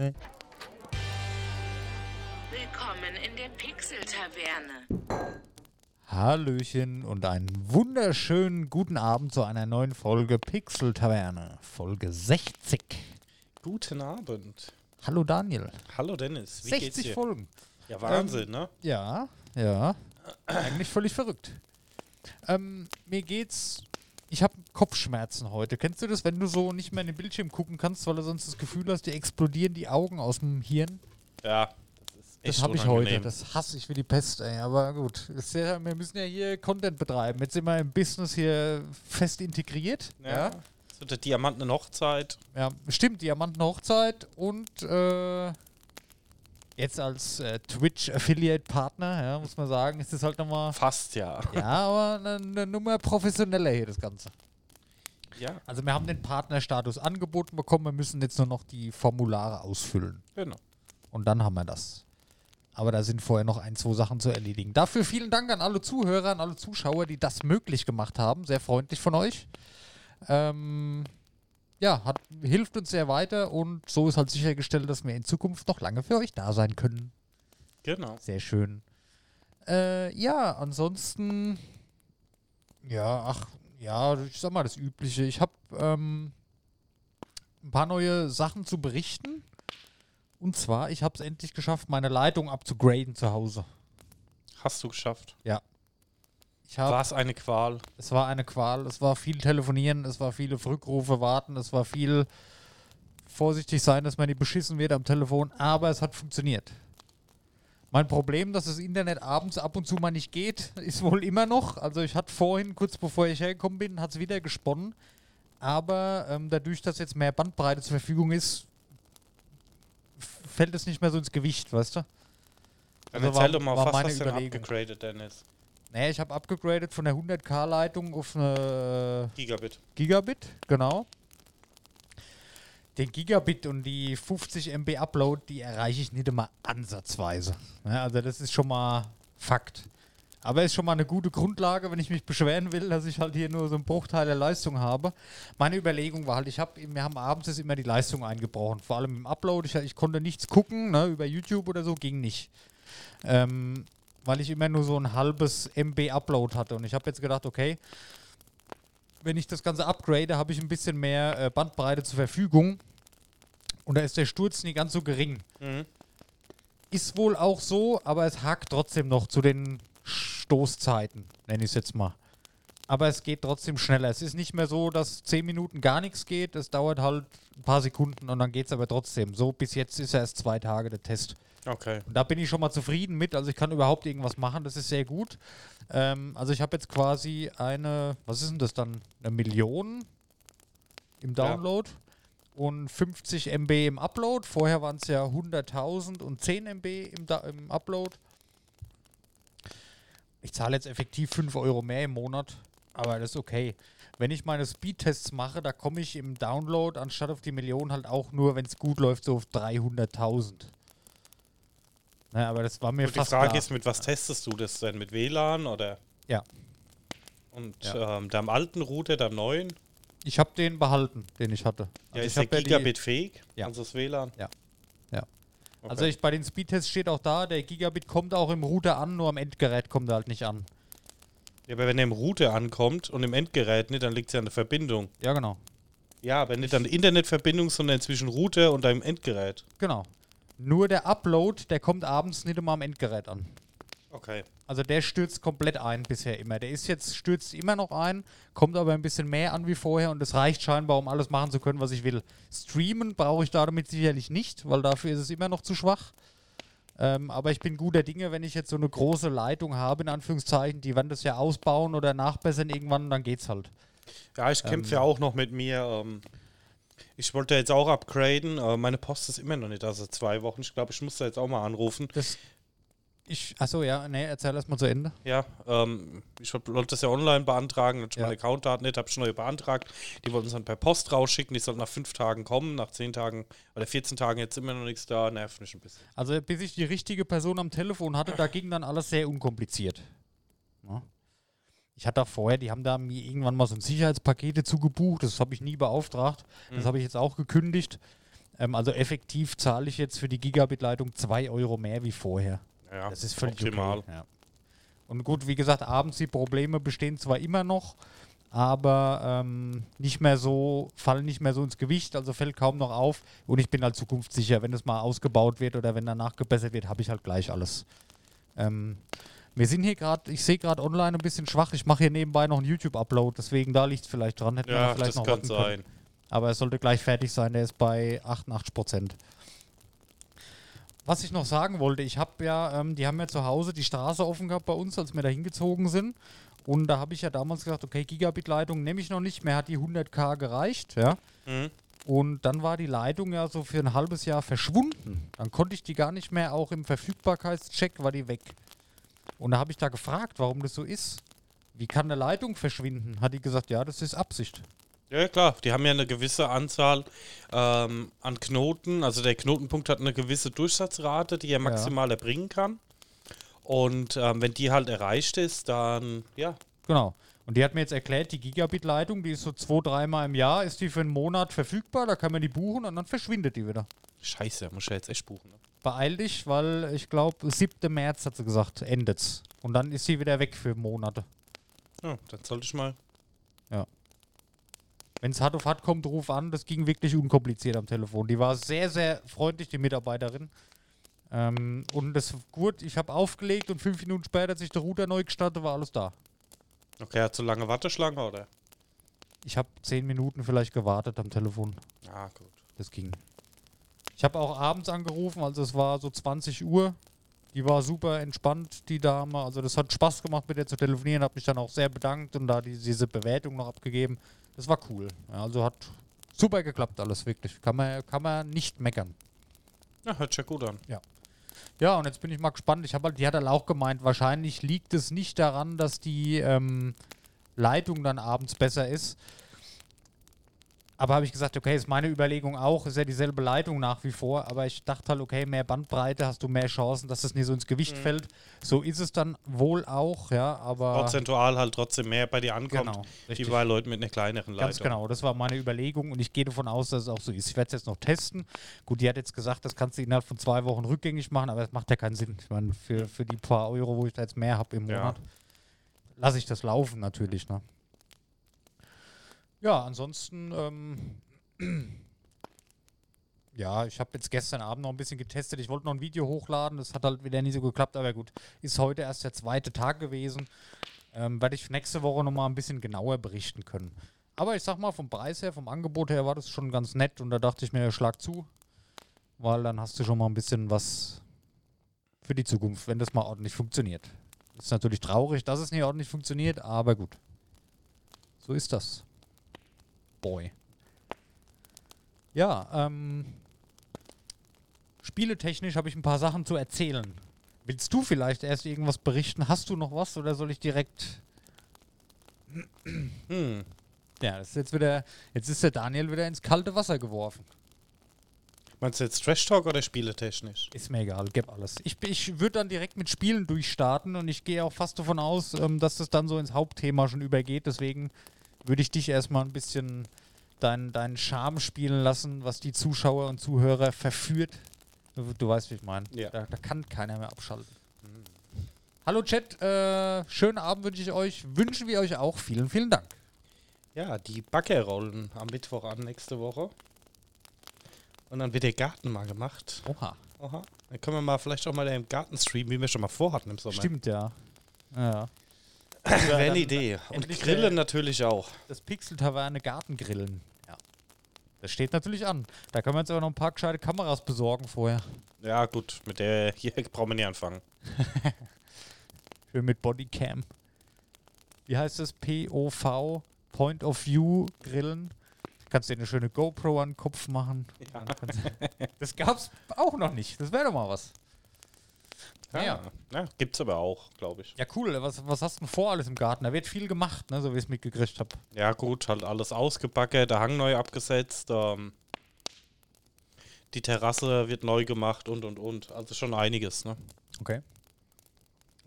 Nee. Willkommen in der Pixel-Taverne. Hallöchen und einen wunderschönen guten Abend zu einer neuen Folge Pixel Taverne, Folge 60. Guten Abend. Hallo Daniel. Hallo Dennis. Wie 60 geht's dir? Folgen. Ja, Wahnsinn, ne? Ja, ja. Eigentlich völlig verrückt. Ähm, mir geht's. Kopfschmerzen heute. Kennst du das, wenn du so nicht mehr in den Bildschirm gucken kannst, weil du sonst das Gefühl hast, dir explodieren die Augen aus dem Hirn? Ja. Das, ist Das habe ich heute. Das hasse ich wie die Pest, ey. Aber gut. Das ja, wir müssen ja hier Content betreiben. Jetzt sind wir im Business hier fest integriert. Ja. So der Diamanten Hochzeit. Ja, stimmt, Diamanten-Hochzeit und äh, jetzt als äh, Twitch-Affiliate-Partner, ja, muss man sagen, ist das halt nochmal, Fast ja. ja, aber eine, eine Nummer professioneller hier, das Ganze. Ja, Also wir haben den Partnerstatus angeboten bekommen, wir müssen jetzt nur noch die Formulare ausfüllen genau. und dann haben wir das. Aber da sind vorher noch ein, zwei Sachen zu erledigen. Dafür vielen Dank an alle Zuhörer, an alle Zuschauer, die das möglich gemacht haben. Sehr freundlich von euch. Ähm, ja, hat, hilft uns sehr weiter und so ist halt sichergestellt, dass wir in Zukunft noch lange für euch da sein können. Genau. Sehr schön. Äh, ja, ansonsten, ja, ach, ja, ich sag mal das Übliche. Ich habe ähm, ein paar neue Sachen zu berichten. Und zwar, ich habe es endlich geschafft, meine Leitung abzugraden zu Hause. Hast du geschafft. Hab, War es eine Qual? Es war eine Qual. Es war viel Telefonieren, es war viele Rückrufe warten, es war viel vorsichtig sein, dass man nicht beschissen wird am Telefon, aber es hat funktioniert. Mein Problem, dass das Internet abends ab und zu mal nicht geht, ist wohl immer noch. Also ich hatte vorhin, kurz bevor ich hergekommen bin, hat es wieder gesponnen. Aber ähm, dadurch, dass jetzt mehr Bandbreite zur Verfügung ist, fällt es nicht mehr so ins Gewicht, weißt du? Dann Also erzähl war- doch mal, war was hast du denn abgegradet, Dennis? Naja, ich habe abgegradet von der 100k-Leitung auf eine Gigabit. Gigabit, genau. Den Gigabit und die 50 MB Upload, die erreiche ich nicht immer ansatzweise. Ja, also das ist schon mal Fakt. Aber ist schon mal eine gute Grundlage, wenn ich mich beschweren will, dass ich halt hier nur so einen Bruchteil der Leistung habe. Meine Überlegung war halt, ich habe, wir haben abends ist immer die Leistung eingebrochen, vor allem im Upload. Ich, ich konnte nichts gucken, ne, über YouTube oder so ging nicht. Ähm, weil ich immer nur so ein halbes MB Upload hatte. Und ich habe jetzt gedacht, okay, wenn ich das Ganze upgrade, habe ich ein bisschen mehr äh, Bandbreite zur Verfügung. Und da ist der Sturz nicht ganz so gering. Mhm. Ist wohl auch so, aber es hakt trotzdem noch zu den Stoßzeiten, nenne ich es jetzt mal. Aber es geht trotzdem schneller. Es ist nicht mehr so, dass 10 Minuten gar nichts geht. Es dauert halt ein paar Sekunden und dann geht es aber trotzdem. So bis jetzt ist ja erst zwei Tage der Test. Okay. Und da bin ich schon mal zufrieden mit. Also ich kann überhaupt irgendwas machen. Das ist sehr gut. Ähm, also ich habe jetzt quasi eine, was ist denn das dann? Eine Million im Ja. Und 50 MB im Upload. Vorher waren es ja 100.000 und 10 MB im, im Upload. Ich zahle jetzt effektiv 5 Euro mehr im Monat, aber das ist okay. Wenn ich meine Speedtests mache, da komme ich im Download anstatt auf die Million halt auch nur, wenn es gut läuft, so auf 300.000. Na, aber das war mir Und die fast Frage klar. ist, mit was testest du das denn? Mit WLAN oder? Ja. Und Ja. Ähm, deinem alten Router, deinem neuen? Ich habe den behalten, den ich hatte. Ja, Also ist ich der hab ja Gigabit fähig? Ja. Also das WLAN? Ja. Ja. Okay. Also ich bei den Speedtests steht auch da, der Gigabit kommt auch im Router an, nur am Endgerät kommt er halt nicht an. ja, aber wenn er im Router ankommt und im Endgerät nicht, dann liegt es ja an der Verbindung. Ja, genau. Ja, aber nicht an der Internetverbindung, sondern zwischen Router und deinem Endgerät. Genau. Nur der Upload, der kommt abends nicht immer am Endgerät an. Okay. Also der stürzt komplett ein bisher immer. Der ist jetzt, stürzt immer noch ein, kommt aber ein bisschen mehr an wie vorher und es reicht scheinbar, um alles machen zu können, was ich will. Streamen brauche ich damit sicherlich nicht, weil dafür ist es immer noch zu schwach. Ähm, aber ich bin guter Dinge, wenn ich jetzt so eine große Leitung habe, in Anführungszeichen, die werden das ja ausbauen oder nachbessern irgendwann, dann geht's halt. Ja, ich kämpfe ja auch noch mit mir. Ähm, ich wollte jetzt auch upgraden. Äh, meine Post ist immer noch nicht, also zwei Wochen. Ich glaube, ich muss da jetzt auch mal anrufen. Das, ich, achso, ja, nee, erzähl erst mal zu Ende. Ja, ähm, ich wollte das ja online beantragen, hatte Ja. meine Accountdaten nicht, habe ich neu beantragt. Die wollten es dann per Post rausschicken, die sollten nach fünf Tagen kommen, nach zehn Tagen oder 14 Tagen jetzt immer noch nichts da, nervt mich ein bisschen. Also bis ich die richtige Person am Telefon hatte, da ging dann alles sehr unkompliziert. Ja. Ich hatte auch vorher, die haben da mir irgendwann mal so ein Sicherheitspakete zugebucht, das habe ich nie beauftragt, das Mhm. habe ich jetzt auch gekündigt. Ähm, also effektiv zahle ich jetzt für die Gigabit-Leitung 2 Euro mehr wie vorher. Ja, Das ist völlig optimal. Okay. Ja. Und gut, wie gesagt, abends die Probleme bestehen zwar immer noch, aber ähm, nicht mehr so, fallen nicht mehr so ins Gewicht, also fällt kaum noch auf. Und ich bin halt zukunftssicher, wenn es mal ausgebaut wird oder wenn danach gebessert wird, habe ich halt gleich alles. Ähm, wir sind hier gerade, ich sehe gerade online ein bisschen schwach. Ich mache hier nebenbei noch einen YouTube-Upload, deswegen da liegt es vielleicht dran. Hätten wir Ja, vielleicht das noch kann warten können. sein. Aber es sollte gleich fertig sein. Der ist bei 88 Prozent. Was ich noch sagen wollte, ich habe ja, ähm, die haben ja zu Hause die Straße offen gehabt bei uns, als wir da hingezogen sind. Und da habe ich ja damals gesagt, okay, Gigabit-Leitung nehme ich noch nicht mehr, hat die 100k gereicht, ja. Mhm. Und dann war die Leitung ja so für ein halbes Jahr verschwunden. Dann konnte ich die gar nicht mehr, auch im Verfügbarkeitscheck war die weg. Und da habe ich da gefragt, warum das so ist. Wie kann eine Leitung verschwinden? Hat die gesagt, ja, das ist Absicht. Ja, klar. Die haben ja eine gewisse Anzahl ähm, an Knoten. Also der Knotenpunkt hat eine gewisse Durchsatzrate, die er maximal erbringen kann. Und ähm, wenn die halt erreicht ist, dann, ja, Genau. Und die hat mir jetzt erklärt, die Gigabit-Leitung, die ist so zwei, dreimal im Jahr, ist die für einen Monat verfügbar, da kann man die buchen und dann verschwindet die wieder. scheiße, muss ich ja jetzt echt buchen. Ne? Beeil dich, weil ich glaube, 7. März hat sie gesagt, endet's. Und dann ist sie wieder weg für Monate. Ja, dann sollte ich mal. Wenn es hart auf hart kommt, ruf an. Das ging wirklich unkompliziert am Telefon. Die war sehr, sehr freundlich, die Mitarbeiterin. Ähm, und das gut, ich habe aufgelegt und fünf Minuten später, als ich den Router neu gestartet, war alles da. Okay, hat so lange Warteschlange, oder? Ich habe zehn Minuten vielleicht gewartet am Telefon. Ah, gut. Das ging. Ich habe auch abends angerufen, also es war so 20 Uhr. Die war super entspannt, die Dame. Also das hat Spaß gemacht, mit der zu telefonieren. Habe mich dann auch sehr bedankt und da die, diese Bewertung noch abgegeben. Das war cool. Ja, also hat super geklappt alles, wirklich. Kann man, kann man nicht meckern. Ja, hört sich ja gut an. Ja, und jetzt bin ich mal gespannt. Ich habe halt, die hat halt auch gemeint, wahrscheinlich liegt es nicht daran, dass die ähm, Leitung dann abends besser ist. Aber habe ich gesagt, okay, ist meine Überlegung auch, ist ja dieselbe Leitung nach wie vor, aber ich dachte halt, okay, mehr Bandbreite, hast du mehr Chancen, dass das nicht so ins Gewicht Mhm. fällt. So ist es dann wohl auch, ja, aber Prozentual halt trotzdem mehr bei dir ankommt, genau, wie richtig. bei Leuten mit einer kleineren Leitung. Ganz genau, das war meine Überlegung und ich gehe davon aus, dass es auch so ist. Ich werde es jetzt noch testen. Gut, die hat jetzt gesagt, das kannst du innerhalb von zwei Wochen rückgängig machen, aber das macht ja keinen Sinn. Ich meine, für, für die paar Euro, wo ich da jetzt mehr habe im Ja. Monat, lasse ich das laufen natürlich. Ne? Ja, ansonsten, ähm, ja, ich habe jetzt gestern Abend noch ein bisschen getestet. Ich wollte noch ein Video hochladen, das hat halt wieder nie so geklappt, aber gut, ist heute erst der zweite Tag gewesen. Ähm, werde ich nächste Woche nochmal ein bisschen genauer berichten können. Aber ich sag mal, vom Preis her, vom Angebot her war das schon ganz nett und da dachte ich mir, schlag zu, weil dann hast du schon mal ein bisschen was für die Zukunft, wenn das mal ordentlich funktioniert. Ist natürlich traurig, dass es nicht ordentlich funktioniert, aber gut. So ist das. Boy. Ja, ähm. Spieletechnisch habe ich ein paar Sachen zu erzählen. Willst du vielleicht erst irgendwas berichten? Hast du noch was oder soll ich direkt Hm. Ja, das ist jetzt wieder, jetzt ist der Daniel wieder ins kalte Wasser geworfen. Meinst du jetzt Trash Talk oder spieletechnisch? Ist mir egal, gib alles. Ich, ich würde dann direkt mit Spielen durchstarten und ich gehe auch fast davon aus, ähm, dass das dann so ins Hauptthema schon übergeht. Deswegen würde ich dich erstmal ein bisschen deinen dein Charme spielen lassen, was die Zuschauer und Zuhörer verführt. Du, du weißt, wie ich meine. Ja. Da, da kann keiner mehr abschalten. Hallo Chat, äh, schönen Abend wünsche ich euch. Wünschen wir euch auch. Vielen, vielen Dank. Ja, die Backe rollen am Mittwoch an nächste Woche. Und dann wird der Garten mal gemacht. Oha. Aha. Dann können wir mal vielleicht auch mal im Garten streamen, wie wir schon mal vorhatten im Sommer. Stimmt, ja. Ja. Wäre eine Idee. Und Grillen natürlich auch. Das Pixel-Taverne Gartengrillen. Ja. Das steht natürlich an. Da können wir uns aber noch ein paar gescheite Kameras besorgen vorher. Ja, gut, mit der hier brauchen wir nicht anfangen. Schön mit Bodycam. Wie heißt das? POV, Point of View Grillen. Kannst dir eine schöne GoPro an den Kopf machen. Ja. Das gab's auch noch nicht. Das wäre doch mal was. Naja. ja gibt's aber auch, glaube ich. Ja, cool. Was, was hast du denn vor alles im Garten? Da wird viel gemacht, ne? so wie ich es mitgekriegt habe. Ja, gut, halt alles ausgebacken, der Hang neu abgesetzt, ähm, die Terrasse wird neu gemacht und und und. Also schon einiges, ne? Okay.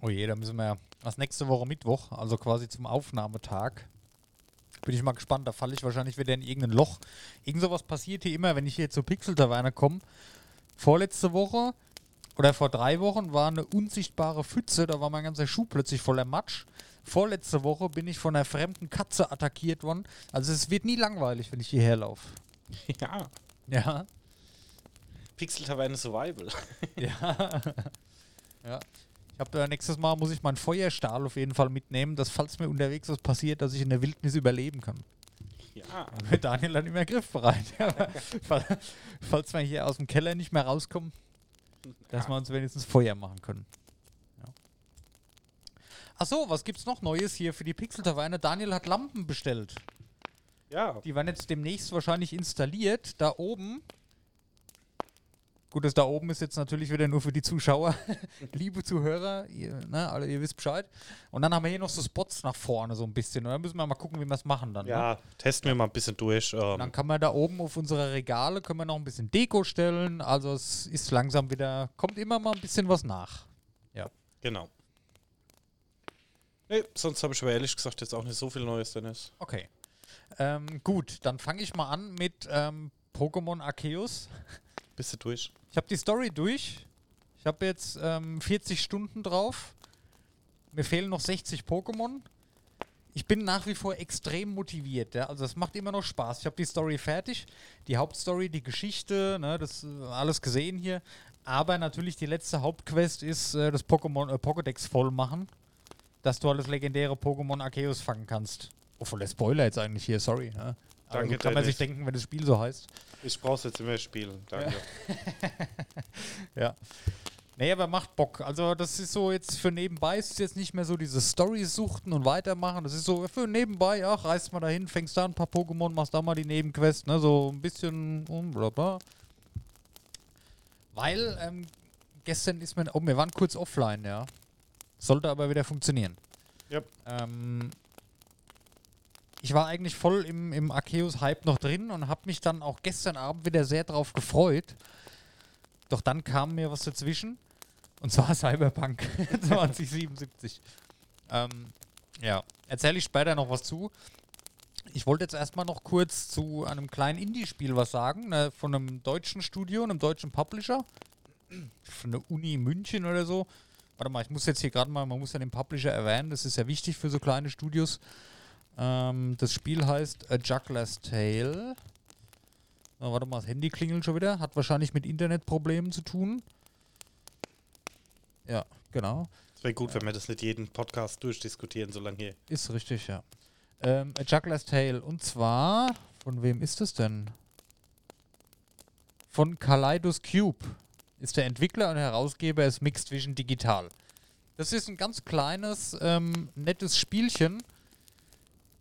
Oh je, da müssen wir was nächste Woche Mittwoch, also quasi zum Aufnahmetag. Bin ich mal gespannt. Da falle ich wahrscheinlich wieder in irgendein Loch. Irgend sowas passiert hier immer, wenn ich hier zur Pixel-Taverne komme. Vorletzte Woche oder vor drei Wochen war eine unsichtbare Pfütze, da war mein ganzer Schuh plötzlich voller Matsch. Vorletzte Woche bin ich von einer fremden Katze attackiert worden. Also es wird nie langweilig, wenn ich hierher laufe. Ja. Ja. Pixel-Taverne Survival. Ja. ja. Ich habe nächstes Mal muss ich meinen Feuerstahl auf jeden Fall mitnehmen, dass falls mir unterwegs was passiert, dass ich in der Wildnis überleben kann. Ja. Mit Daniel dann immer griffbereit. Fall, falls wir hier aus dem Keller nicht mehr rauskommen, dass wir uns wenigstens Feuer machen können. Ja. Achso, was gibt's noch Neues hier für die Pixel-Taverne? Daniel hat Lampen bestellt. Ja. Die werden jetzt demnächst wahrscheinlich installiert. Da oben. Gut, das da oben ist jetzt natürlich wieder nur für die Zuschauer. Liebe Zuhörer, ihr, ne, alle, ihr wisst Bescheid. Und dann haben wir hier noch so Spots nach vorne so ein bisschen. Und dann müssen wir mal gucken, wie wir es machen dann. Ne? Ja, testen wir mal ein bisschen durch. Und dann Ähm, kann man da oben auf unsere Regale können wir noch ein bisschen Deko stellen. Also es ist langsam wieder, kommt immer mal ein bisschen was nach. Ja. genau. Nee, sonst habe ich aber ehrlich gesagt jetzt auch nicht so viel Neues, Dennis. Okay. Ähm, gut, dann fange ich mal an mit ähm, Pokémon Arceus. Bist du durch? Ich habe die Story durch. Ich habe jetzt ähm, 40 Stunden drauf. Mir fehlen noch 60 Pokémon. Ich bin nach wie vor extrem motiviert. Ja? Also es macht immer noch Spaß. Ich habe die Story fertig. Die Hauptstory, die Geschichte, ne, das äh, alles gesehen hier. Aber natürlich die letzte Hauptquest ist äh, das Pokémon äh, Pokédex voll machen. Dass du alles legendäre Pokémon Arceus fangen kannst. Oh, der Spoiler jetzt eigentlich hier, sorry. Ja? Danke, gut kann man Dennis. sich denken, wenn das Spiel so heißt. Ich brauch's jetzt immer spielen. Danke. Ja. Nee, aber macht Bock. Also, das ist so jetzt für nebenbei, ist jetzt nicht mehr so diese Storys suchten und weitermachen. Das ist so für nebenbei, ach, reist mal dahin, fängst da ein paar Pokémon, machst da mal die Nebenquest, ne, so ein bisschen und bla bla. Weil, ähm, gestern ist mir, oh, wir waren kurz offline, ja. Sollte aber wieder funktionieren. Yep. Ähm, ich war eigentlich voll im, im Arceus-Hype noch drin und habe mich dann auch gestern Abend wieder sehr drauf gefreut. Doch dann kam mir was dazwischen. Und zwar Cyberpunk 2077. Ähm, ja, erzähle ich später noch was zu. Ich wollte jetzt erstmal noch kurz zu einem kleinen Indie-Spiel was sagen, ne, von einem deutschen Studio, einem deutschen Publisher. Von der Uni München oder so. Warte mal, ich muss jetzt hier gerade mal, man muss ja den Publisher erwähnen, das ist ja wichtig für so kleine Studios. Ähm, das Spiel heißt A Juggler's Tale. Na, warte mal, das Handy klingelt schon wieder. Hat wahrscheinlich mit Internetproblemen zu tun. Ja, genau. Es wäre gut, wenn wir das nicht jeden Podcast durchdiskutieren, solange hier. Ist richtig, ja. Ähm, A Juggler's Tale. Und zwar, von wem ist es denn? Von Kaleidos Cube. Ist der Entwickler und Herausgeber ist Mixed Vision Digital. Das ist ein ganz kleines, ähm, nettes Spielchen.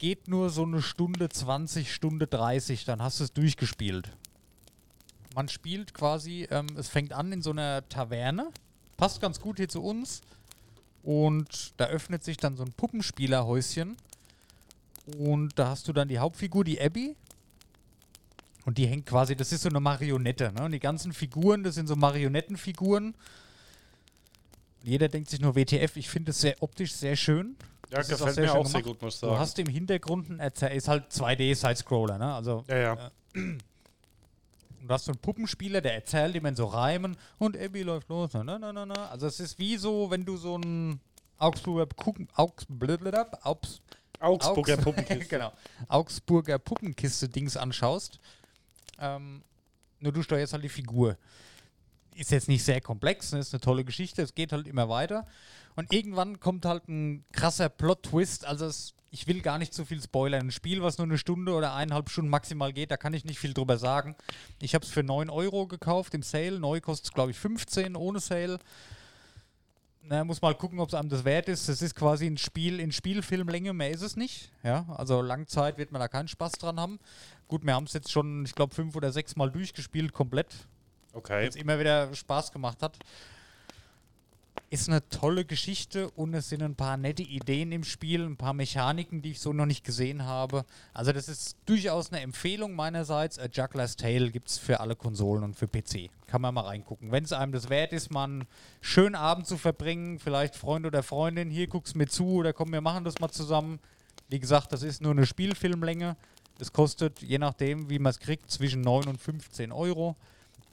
Geht nur so eine Stunde 20, Stunde 30, dann hast du es durchgespielt. Man spielt quasi, ähm, es fängt an in so einer Taverne. Passt ganz gut hier zu uns. Und da öffnet sich dann so ein Puppenspielerhäuschen. Und da hast du dann die Hauptfigur, die Abby. Und die hängt quasi, das ist so eine Marionette. Ne? Und die ganzen Figuren, das sind so Marionettenfiguren. Jeder denkt sich nur WTF. Ich finde es sehr optisch sehr schön. Ja, Das gefällt mir auch sehr gut, muss ich Du sagen. hast im Hintergrund ein Erzähl ist halt 2D-Side-Scroller. Ne? Also ja, ja. und du hast so einen Puppenspieler, der erzählt in so Reimen und Abby läuft los. Na, na, na, na. Also es ist wie so, wenn du so ein Augsburger Kuchen, Augs, Augs, Augsburger Augs- Puppenkiste. genau. Augsburger Puppenkiste-Dings anschaust. Ähm, nur du steuerst halt die Figur. Ist jetzt nicht sehr komplex, ne? ist eine tolle Geschichte, es geht halt immer weiter. Und irgendwann kommt halt ein krasser Plot-Twist. Also es, ich will gar nicht zu viel spoilern. Ein Spiel, was nur eine Stunde oder eineinhalb Stunden maximal geht, da kann ich nicht viel drüber sagen. Ich habe es für 9 Euro gekauft im Sale. Neu kostet es, glaube ich, 15 ohne Sale. Na, muss mal gucken, ob es einem das wert ist. Das ist quasi ein Spiel in Spielfilmlänge, mehr ist es nicht. Ja, also Langzeit wird man da keinen Spaß dran haben. Gut, wir haben es jetzt schon, ich glaube, fünf oder sechs Mal durchgespielt, komplett. Okay. Jetzt immer wieder Spaß gemacht hat. Ist eine tolle Geschichte und es sind ein paar nette Ideen im Spiel, ein paar Mechaniken, die ich so noch nicht gesehen habe. Also das ist durchaus eine Empfehlung meinerseits. A Juggler's Tale gibt es für alle Konsolen und für PC. Kann man mal reingucken. Wenn es einem das wert ist, mal einen schönen Abend zu verbringen, vielleicht Freund oder Freundin, hier guckst mir zu oder komm, wir machen das mal zusammen. Wie gesagt, das ist nur eine Spielfilmlänge. Es kostet, je nachdem, wie man es kriegt, zwischen 9 und 15 Euro.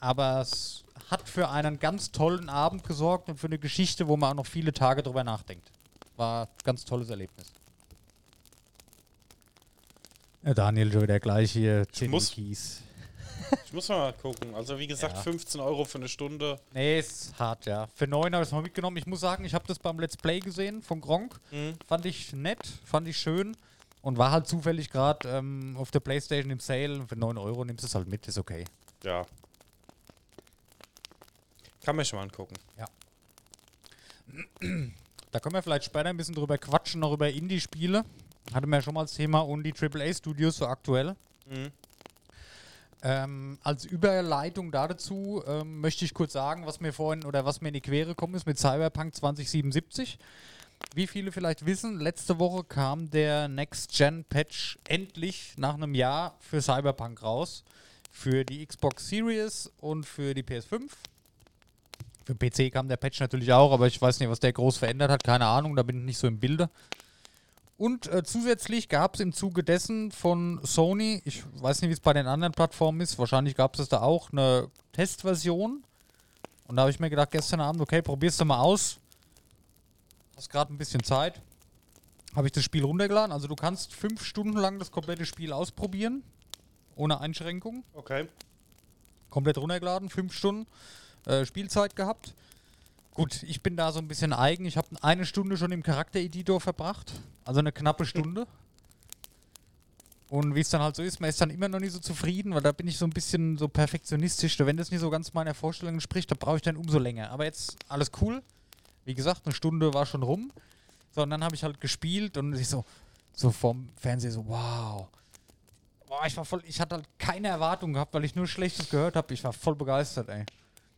Aber es hat für einen ganz tollen Abend gesorgt und für eine Geschichte, wo man auch noch viele Tage drüber nachdenkt. War ein ganz tolles Erlebnis. Ja, Daniel, schon wieder gleich hier. muss- Keys. Ich muss mal gucken. Also wie gesagt, Ja. 15 Euro für eine Stunde. Nee, ist hart, ja. Für 9 habe ich es mal mitgenommen. Ich muss sagen, ich habe das beim Let's Play gesehen von Gronk. Mhm. Fand ich nett, fand ich schön. Und war halt zufällig gerade ähm, auf der Playstation im Sale. Für 9 Euro nimmst du es halt mit, ist okay. Ja. Kann man schon mal angucken. Da können wir vielleicht später ein bisschen drüber quatschen, noch über Indie-Spiele. Hatte mir ja schon mal das Thema und die AAA-Studios so aktuell. Mhm. Ähm, als Überleitung dazu ähm, möchte ich kurz sagen, was mir vorhin oder was mir in die Quere gekommen ist mit Cyberpunk 2077. Wie viele vielleicht wissen, letzte Woche kam der Next-Gen-Patch endlich nach einem Jahr für Cyberpunk raus. Für die Xbox Series und für die PS5. Für den PC kam der Patch natürlich auch, aber ich weiß nicht, was der groß verändert hat. Keine Ahnung, da bin ich nicht so im Bilde. Und äh, zusätzlich gab es im Zuge dessen von Sony, ich weiß nicht, wie es bei den anderen Plattformen ist, wahrscheinlich gab es da auch eine Testversion. Und da habe ich mir gedacht, gestern Abend, okay, probierst du mal aus. Hast gerade ein bisschen Zeit. Habe ich das Spiel runtergeladen. Also du kannst fünf Stunden lang das komplette Spiel ausprobieren. Ohne Einschränkung. Okay. Komplett runtergeladen, fünf Stunden äh, Spielzeit gehabt. Gut, ich bin da so ein bisschen eigen. Ich habe eine Stunde schon im Charaktereditor verbracht. Also eine knappe Stunde. Und wie es dann halt so ist, man ist dann immer noch nicht so zufrieden, weil da bin ich so ein bisschen so perfektionistisch. Wenn das nicht so ganz meiner Vorstellung entspricht, da brauche ich dann umso länger. Aber jetzt alles cool. Wie gesagt, eine Stunde war schon rum. So, und dann habe ich halt gespielt und ich so, so vom Fernseher so, wow. Boah, ich war voll, ich hatte halt keine Erwartung gehabt, weil ich nur Schlechtes gehört habe. Ich war voll begeistert, ey.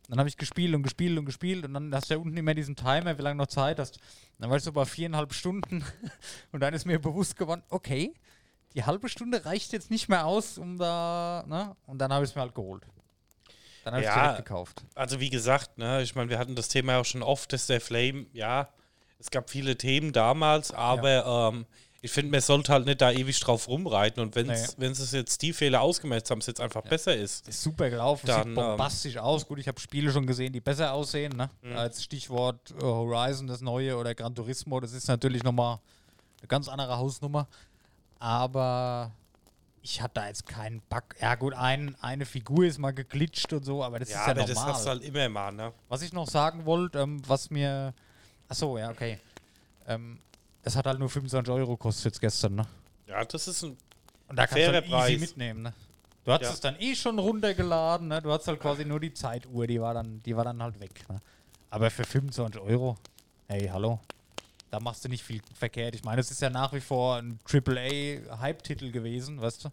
Dann habe ich gespielt und gespielt und gespielt und dann hast du ja unten immer diesen Timer, wie lange noch Zeit hast. Dann war ich so bei viereinhalb Stunden und dann ist mir bewusst geworden, okay, die halbe Stunde reicht jetzt nicht mehr aus, um da, ne? Und dann habe ich es mir halt geholt. Dann habe ich es Ja. direkt gekauft. Also wie gesagt, ne, ich meine, wir hatten das Thema ja auch schon oft, dass der Flame, ja, es gab viele Themen damals, aber ähm, ich finde, man sollte halt nicht da ewig drauf rumreiten und wenn es Nee. jetzt die Fehler ausgemerzt haben, es jetzt einfach besser ist. Ist super gelaufen, Dann, sieht bombastisch aus. Gut, ich habe Spiele schon gesehen, die besser aussehen. Ne? Als Stichwort äh, Horizon, das neue, oder Gran Turismo, das ist natürlich nochmal eine ganz andere Hausnummer. Aber ich hatte da jetzt keinen Bug. Ja gut, ein, eine Figur ist mal geglitscht und so, aber das Ja, ist ja aber normal. das hast du halt immer mal, ne? Was ich noch sagen wollte, ähm, was mir... Achso, ja, okay. Ähm, das hat halt nur 25 Euro gekostet jetzt gestern, ne? Ja, das ist ein. Und da kannst du halt easy Preis. mitnehmen, ne? Du hast Ja. es dann eh schon runtergeladen, ne? Du hast halt quasi nur die Zeituhr, die war dann, die war dann halt weg. Ne? Aber für 25 Euro, hey, hallo. Da machst du nicht viel verkehrt. Ich meine, es ist ja nach wie vor ein AAA-Hype-Titel gewesen, weißt du?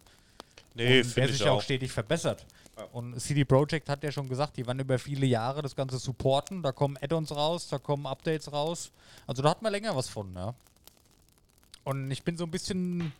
Nee, Und der sich ich ja auch stetig verbessert. Ja. Und CD Projekt hat ja schon gesagt, die werden über viele Jahre das Ganze supporten. Da kommen Add-ons raus, da kommen Updates raus. Also da hat man länger was von, ja. Und ich bin so ein bisschen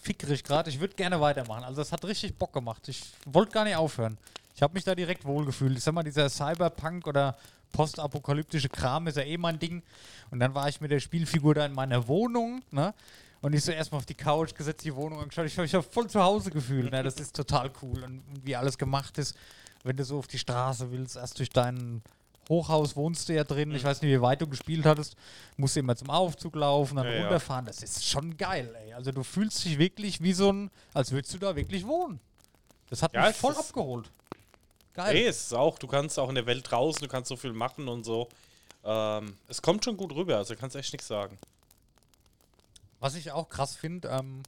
fickrig gerade. Ich würde gerne weitermachen. Also das hat richtig Bock gemacht. Ich wollte gar nicht aufhören. Ich habe mich da direkt wohlgefühlt. Ich sag mal, dieser Cyberpunk oder postapokalyptische Kram ist ja eh mein Ding. Und dann war ich mit der Spielfigur da in meiner Wohnung, ne? Und ich so erstmal auf die Couch gesetzt, die Wohnung angeschaut. Ich habe mich hab voll zu Hause gefühlt. Ne? Das ist total cool. Und wie alles gemacht ist, wenn du so auf die Straße willst, erst durch dein Hochhaus wohnst du ja drin. Ich weiß nicht, wie weit du gespielt hattest. Musst du immer zum Aufzug laufen, dann Ja, ja. runterfahren. Das ist schon geil, ey. Also du fühlst dich wirklich wie so ein, als würdest du da wirklich wohnen. Das hat Ja, mich voll abgeholt. Geil. Nee, es ist auch, du kannst auch in der Welt draußen, du kannst so viel machen und so. Ähm, es kommt schon gut rüber, also kannst echt nichts sagen. Was ich auch krass finde, ähm,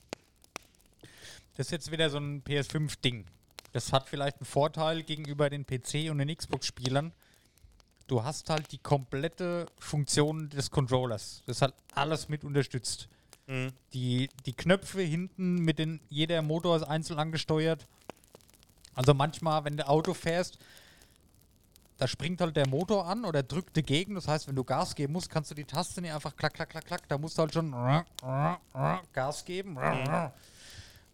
das ist jetzt wieder so ein PS5-Ding. Das hat vielleicht einen Vorteil gegenüber den PC- und den Xbox-Spielern. Du hast halt die komplette Funktion des Controllers. Das hat alles mit unterstützt. Mhm. Die, die Knöpfe hinten mit den, jeder Motor ist einzeln angesteuert. Also manchmal, wenn du Auto fährst, da springt halt der Motor an oder drückt dagegen. Das heißt, wenn du Gas geben musst, kannst du die Taste nicht einfach klack, klack, klack, klack. Da musst du halt schon Gas geben.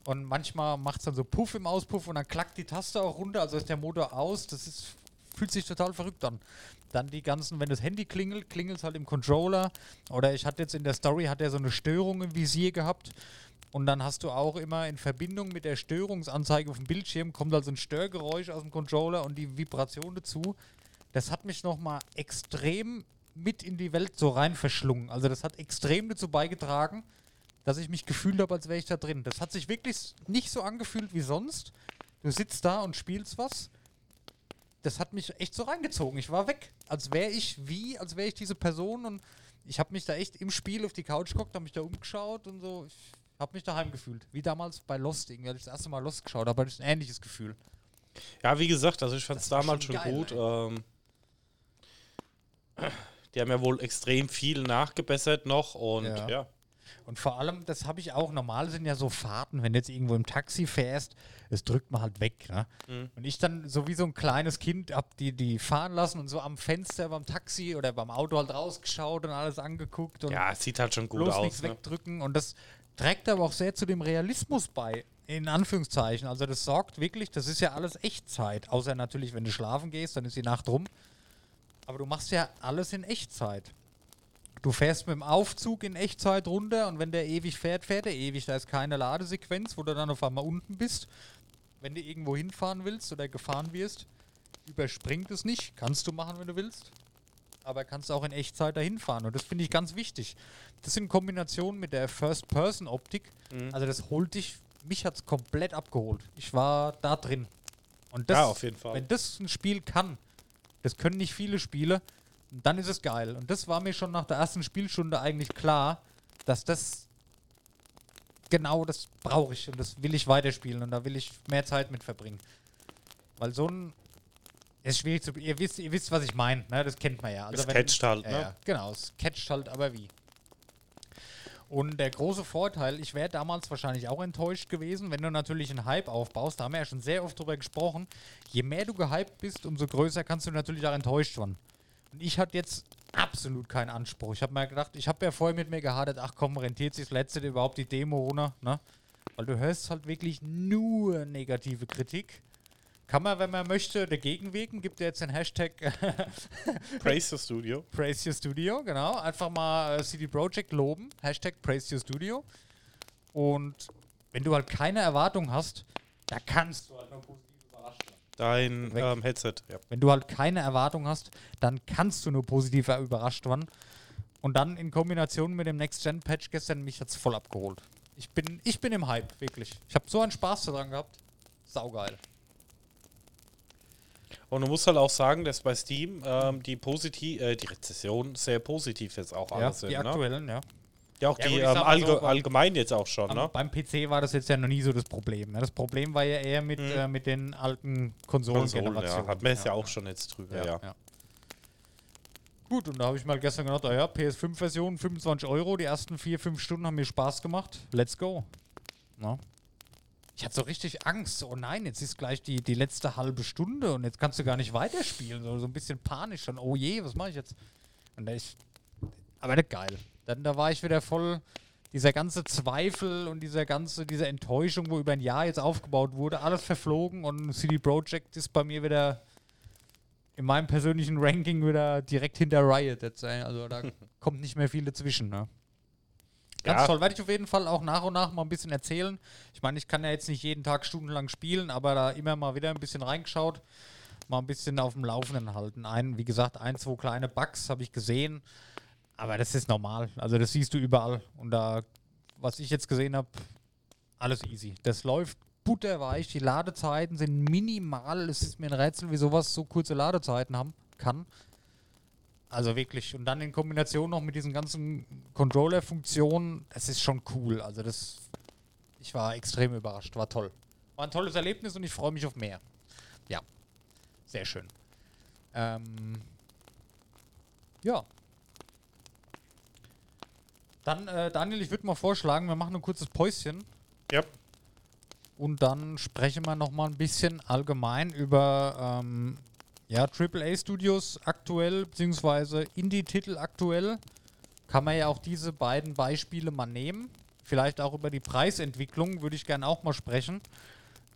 Und manchmal macht es dann so Puff im Auspuff und dann klackt die Taste auch runter. Also ist der Motor aus. Das ist fühlt sich total verrückt an. Dann die ganzen, wenn das Handy klingelt, klingelt es halt im Controller. Oder ich hatte jetzt in der Story, hat er so eine Störung im Visier gehabt. Und dann hast du auch immer in Verbindung mit der Störungsanzeige auf dem Bildschirm, kommt also ein Störgeräusch aus dem Controller und die Vibration dazu. Das hat mich nochmal extrem mit in die Welt so rein verschlungen. Also das hat extrem dazu beigetragen, dass ich mich gefühlt habe, als wäre ich da drin. Das hat sich wirklich nicht so angefühlt wie sonst. Du sitzt da und spielst was. Das hat mich echt so reingezogen. Ich war weg. Als wäre ich wie, als wäre ich diese Person und ich habe mich da echt im Spiel auf die Couch geguckt, habe mich da umgeschaut und so. Ich habe mich daheim gefühlt. Wie damals bei Lost, irgendwie, als ich das erste Mal Lost geschaut habe, hatte ich ein ähnliches Gefühl. Ja, wie gesagt, also ich fand es damals schon schon, geil, gut. Ähm, die haben ja wohl extrem viel nachgebessert noch und Ja. ja. Und vor allem, das habe ich auch, normal sind ja so Fahrten, wenn du jetzt irgendwo im Taxi fährst, das drückt man halt weg. Ne? Mhm. Und ich dann so wie so ein kleines Kind hab die, die fahren lassen und so am Fenster beim Taxi oder beim Auto halt rausgeschaut und alles angeguckt und Ja, es sieht halt schon gut bloß aus. nichts Ne? wegdrücken. Und das trägt aber auch sehr zu dem Realismus bei, in Anführungszeichen. Also das sorgt wirklich, das ist ja alles Echtzeit. Außer natürlich, wenn du schlafen gehst, dann ist die Nacht rum. Aber du machst ja alles in Echtzeit. Du fährst mit dem Aufzug in Echtzeit runter und wenn der ewig fährt, fährt er ewig. Da ist keine Ladesequenz, wo du dann auf einmal unten bist. Wenn du irgendwo hinfahren willst oder gefahren wirst, überspringt es nicht. Kannst du machen, wenn du willst. Aber kannst auch in Echtzeit dahin fahren. Und das finde ich ganz wichtig. Das in Kombination mit der First-Person-Optik. Also das holt dich, mich hat es komplett abgeholt. Ich war da drin. Und das, Ja, auf jeden Fall. wenn das ein Spiel kann, das können nicht viele Spiele, dann ist es geil. Und das war mir schon nach der ersten Spielstunde eigentlich klar, dass das genau das brauche ich und das will ich weiterspielen und da will ich mehr Zeit mit verbringen. Weil so ein ist schwierig zu. Ihr wisst, ihr wisst, was ich meine, ne? Das kennt man ja. Also Es wenn- catcht halt, ja, ne? ja, genau, es catcht halt, aber wie. Und der große Vorteil, ich wäre damals wahrscheinlich auch enttäuscht gewesen, wenn du natürlich einen Hype aufbaust. Da haben wir ja schon sehr oft drüber gesprochen. Je mehr du gehypt bist, umso größer kannst du natürlich auch enttäuscht werden. Und ich hatte jetzt absolut keinen Anspruch. Ich habe mir gedacht, ich habe ja vorher mit mir gehadert, ach komm, rentiert sich das letzte überhaupt die Demo runter, ne? Weil du hörst halt wirklich nur negative Kritik. Kann man, wenn man möchte, dagegen wirken, gibt ja jetzt den Hashtag Praise the Studio. Praise Your Studio, genau. Einfach mal äh, CD Projekt loben. Hashtag Praise Your Studio. Und wenn du halt keine Erwartung hast, da kannst du halt nur positiv überrascht werden. Dein ähm, Headset. Ja. Wenn du halt keine Erwartung hast, dann kannst du nur positiv überrascht werden. Und dann in Kombination mit dem Next-Gen-Patch gestern, mich hat's voll abgeholt. Ich bin, ich bin im Hype, wirklich. Ich habe so einen Spaß daran gehabt. Saugeil. Und du musst halt auch sagen, dass bei Steam ähm, die positiv, äh, die Rezession sehr positiv jetzt auch Ja, alles sind. die Ne? aktuellen, ja. Ja, auch Ja, die gut, ähm, allge so, allgemein jetzt auch schon, Am, ne? Beim PC war das jetzt ja noch nie so das Problem. Ne? Das Problem war ja eher mit, äh, mit den alten Konsolengenerationen. Mhm. Konsolen, ja. Hat man es ja, auch schon jetzt drüber, ja. ja. Gut, und da habe ich mal gestern gedacht, ah ja, PS5-Version, 25 Euro, die ersten vier, fünf Stunden haben mir Spaß gemacht. Let's go. Na? Ich hatte so richtig Angst. Oh nein, jetzt ist gleich die, die letzte halbe Stunde und jetzt kannst du gar nicht weiterspielen. So, so ein bisschen panisch schon. Oh je, was mache ich jetzt? Und da ich, aber nicht geil. Dann da war ich wieder voll. Dieser ganze Zweifel und dieser ganze, diese Enttäuschung, wo über ein Jahr jetzt aufgebaut wurde, alles verflogen und CD Projekt ist bei mir wieder in meinem persönlichen Ranking wieder direkt hinter Riot jetzt. Also da kommt nicht mehr viel dazwischen. Ne? Ganz Ja. toll. Werde ich auf jeden Fall auch nach und nach mal ein bisschen erzählen. Ich meine, ich kann ja jetzt nicht jeden Tag stundenlang spielen, aber da immer mal wieder ein bisschen reingeschaut, mal ein bisschen auf dem Laufenden halten. Ein, wie gesagt, ein, zwei kleine Bugs habe ich gesehen, aber das ist normal. Also das siehst du überall. Und da, was ich jetzt gesehen habe, alles easy. Das läuft butterweich. Die Ladezeiten sind minimal. Es ist mir ein Rätsel, wie sowas so kurze Ladezeiten haben kann. Also wirklich. Und dann in Kombination noch mit diesen ganzen Controller-Funktionen, das ist schon cool. Also das, ich war extrem überrascht. War toll. War ein tolles Erlebnis und ich freue mich auf mehr. Ja, sehr schön. Ähm, ja. Dann, äh, Daniel, ich würde mal vorschlagen, wir machen ein kurzes Päuschen Ja. und dann sprechen wir noch mal ein bisschen allgemein über ähm, ja, AAA-Studios aktuell, beziehungsweise Indie-Titel aktuell. Kann man ja auch diese beiden Beispiele mal nehmen. Vielleicht auch über die Preisentwicklung würde ich gerne auch mal sprechen.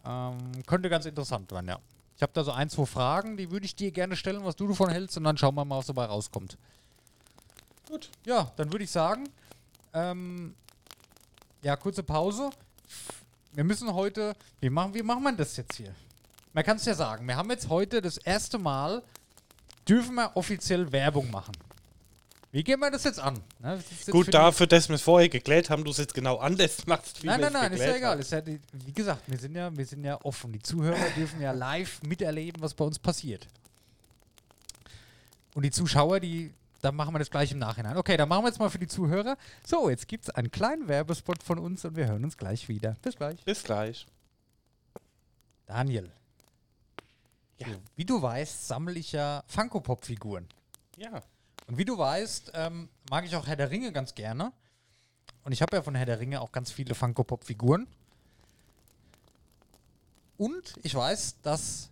Ähm, könnte ganz interessant werden, ja. Ich habe da so ein, zwei Fragen, die würde ich dir gerne stellen, was du davon hältst, und dann schauen wir mal, was dabei rauskommt. Gut. Ja, dann würde ich sagen, ähm, ja, kurze Pause. Wir müssen heute, wie machen, wie machen wir das jetzt hier? Man kann es ja sagen, wir haben jetzt heute das erste Mal, dürfen wir offiziell Werbung machen. Wie gehen wir das jetzt an? Ne, das jetzt Gut, dafür, dass wir es vorher geklärt haben, du es jetzt genau anders machst. Nein, nein, nein, ist ja egal. Ist ja wie gesagt, wir sind ja, wir sind ja offen. Die Zuhörer dürfen ja live miterleben, was bei uns passiert. Und die Zuschauer, die, da machen wir das gleich im Nachhinein. Okay, dann machen wir jetzt mal für die Zuhörer. So, jetzt gibt es einen kleinen Werbespot von uns und wir hören uns gleich wieder. Bis gleich. Bis gleich. Daniel. Ja. So, wie du weißt, sammle ich ja Funko-Pop-Figuren. Ja. Und wie du weißt, ähm, mag ich auch Herr der Ringe ganz gerne. Und ich habe ja von Herr der Ringe auch ganz viele Funko-Pop-Figuren. Und ich weiß, dass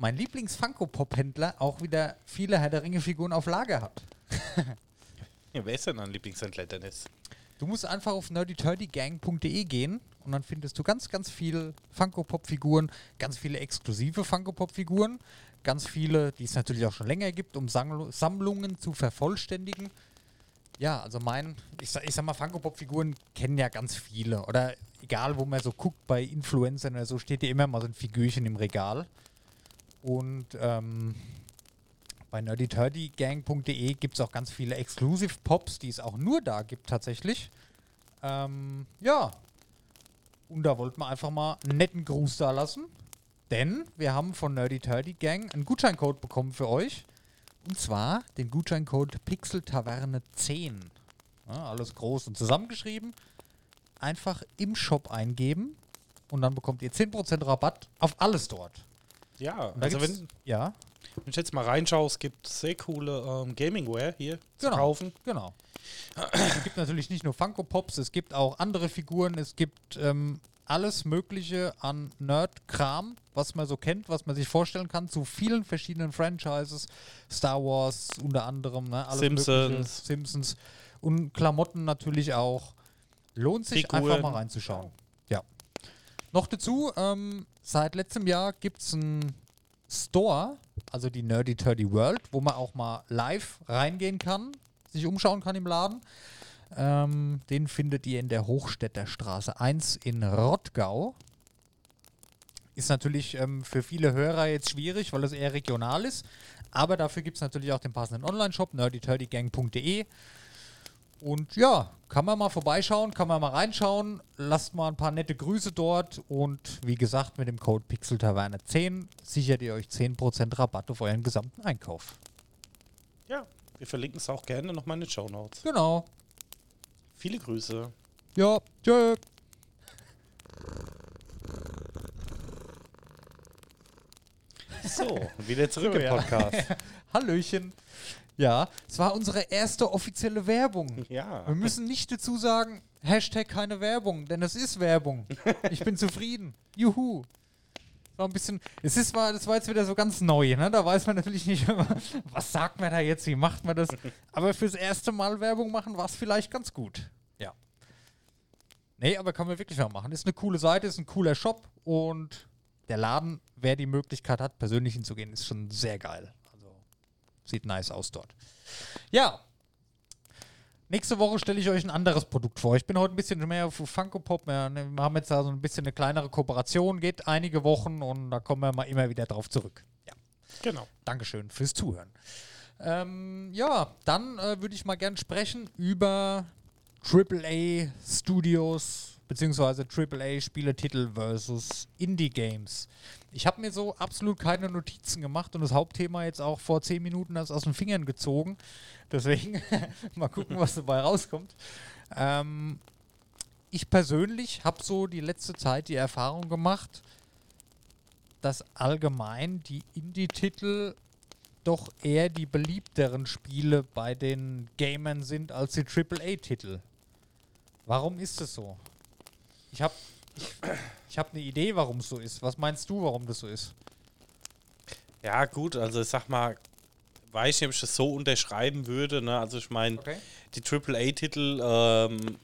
mein Lieblings-Funko-Pop-Händler auch wieder viele Herr der Ringe-Figuren auf Lager hat. ja. Wer ist denn dein Lieblingshändler, Dennis? Du musst einfach auf nerdyturdygang.de gehen und dann findest du ganz, ganz viele Funko-Pop-Figuren, ganz viele exklusive Funko-Pop-Figuren, ganz viele, die es natürlich auch schon länger gibt, um Sammlungen zu vervollständigen. Ja, also mein, ich, sag- ich sag mal, Funko-Pop-Figuren kennen ja ganz viele. Oder egal, wo man so guckt, bei Influencern oder so, steht ja immer mal so ein Figürchen im Regal. Und ähm, bei nerdyturdygang.de gibt es auch ganz viele Exclusive Pops, die es auch nur da gibt tatsächlich. Ähm, ja. Und da wollten wir einfach mal einen netten Gruß da lassen. Denn wir haben von Nerdy Turdy Gang einen Gutscheincode bekommen für euch. Und zwar den Gutscheincode Pixel-Taverne 10. Ja, alles groß und zusammengeschrieben. Einfach im Shop eingeben. Und dann bekommt ihr 10% Rabatt auf alles dort. Ja, da also wenn, ja, wenn ich jetzt mal reinschaue, es gibt sehr coole ähm, Gamingware hier zu Genau. kaufen. Genau. es gibt natürlich nicht nur Funko Pops, es gibt auch andere Figuren, es gibt ähm, alles Mögliche an Nerd-Kram, was man so kennt, was man sich vorstellen kann, zu vielen verschiedenen Franchises. Star Wars unter anderem, ne? alles Simpsons. Mögliche, Simpsons und Klamotten natürlich auch. Lohnt sich Figuren. einfach mal reinzuschauen. Noch dazu, ähm, seit letztem Jahr gibt es einen Store, also die Nerdy Turdy World, wo man auch mal live reingehen kann, sich umschauen kann im Laden. Ähm, den findet ihr in der Hochstädter Straße 1 in Rottgau. Ist natürlich ähm, für viele Hörer jetzt schwierig, weil es eher regional ist. Aber dafür gibt es natürlich auch den passenden Online-Shop, nerdyturdygang.de. Und ja, kann man mal vorbeischauen, kann man mal reinschauen. Lasst mal ein paar nette Grüße dort. Und wie gesagt, mit dem Code PixelTaverne10 sichert ihr euch 10% Rabatt auf euren gesamten Einkauf. Ja, wir verlinken es auch gerne nochmal in den Show Notes. Genau. Viele Grüße. Ja, tschö. So, wieder zurück So, im ja. Podcast. Hallöchen. Ja, es war unsere erste offizielle Werbung. Ja. Wir müssen nicht dazu sagen, Hashtag keine Werbung, denn es ist Werbung. Ich bin zufrieden. Juhu. War ein bisschen, es ist mal, das war jetzt wieder so ganz neu, ne? Da weiß man natürlich nicht immer, was sagt man da jetzt, wie macht man das. Aber fürs erste Mal Werbung machen war es vielleicht ganz gut. Ja. Nee, aber kann man wirklich mal machen. Ist eine coole Seite, ist ein cooler Shop und der Laden, wer die Möglichkeit hat, persönlich hinzugehen, ist schon sehr geil. Sieht nice aus dort. Ja, Nächste Woche stelle ich euch ein anderes Produkt vor. Ich bin heute ein bisschen mehr auf Funko Pop. Wir wir haben jetzt da so ein bisschen eine kleinere Kooperation, geht einige Wochen und da kommen wir mal immer wieder drauf zurück. Ja, Genau. Dankeschön fürs Zuhören. Ähm, ja, dann äh, würde ich mal gern sprechen über AAA Studios beziehungsweise AAA Spieletitel versus Indie Games. Ich habe mir so absolut keine Notizen gemacht und das Hauptthema jetzt auch vor zehn Minuten aus den Fingern gezogen. Deswegen mal gucken, was dabei rauskommt. Ähm, ich persönlich habe so die letzte Zeit die Erfahrung gemacht, dass allgemein die Indie-Titel doch eher die beliebteren Spiele bei den Gamern sind als die AAA-Titel. Warum ist es so? Ich habe ich, ich hab eine Idee, warum es so ist. Was meinst du, warum das so ist? Ja, gut, also ich sag mal, weiß nicht, ob ich das so unterschreiben würde. Ne? Also ich meine, Okay. die AAA-Titel ähm,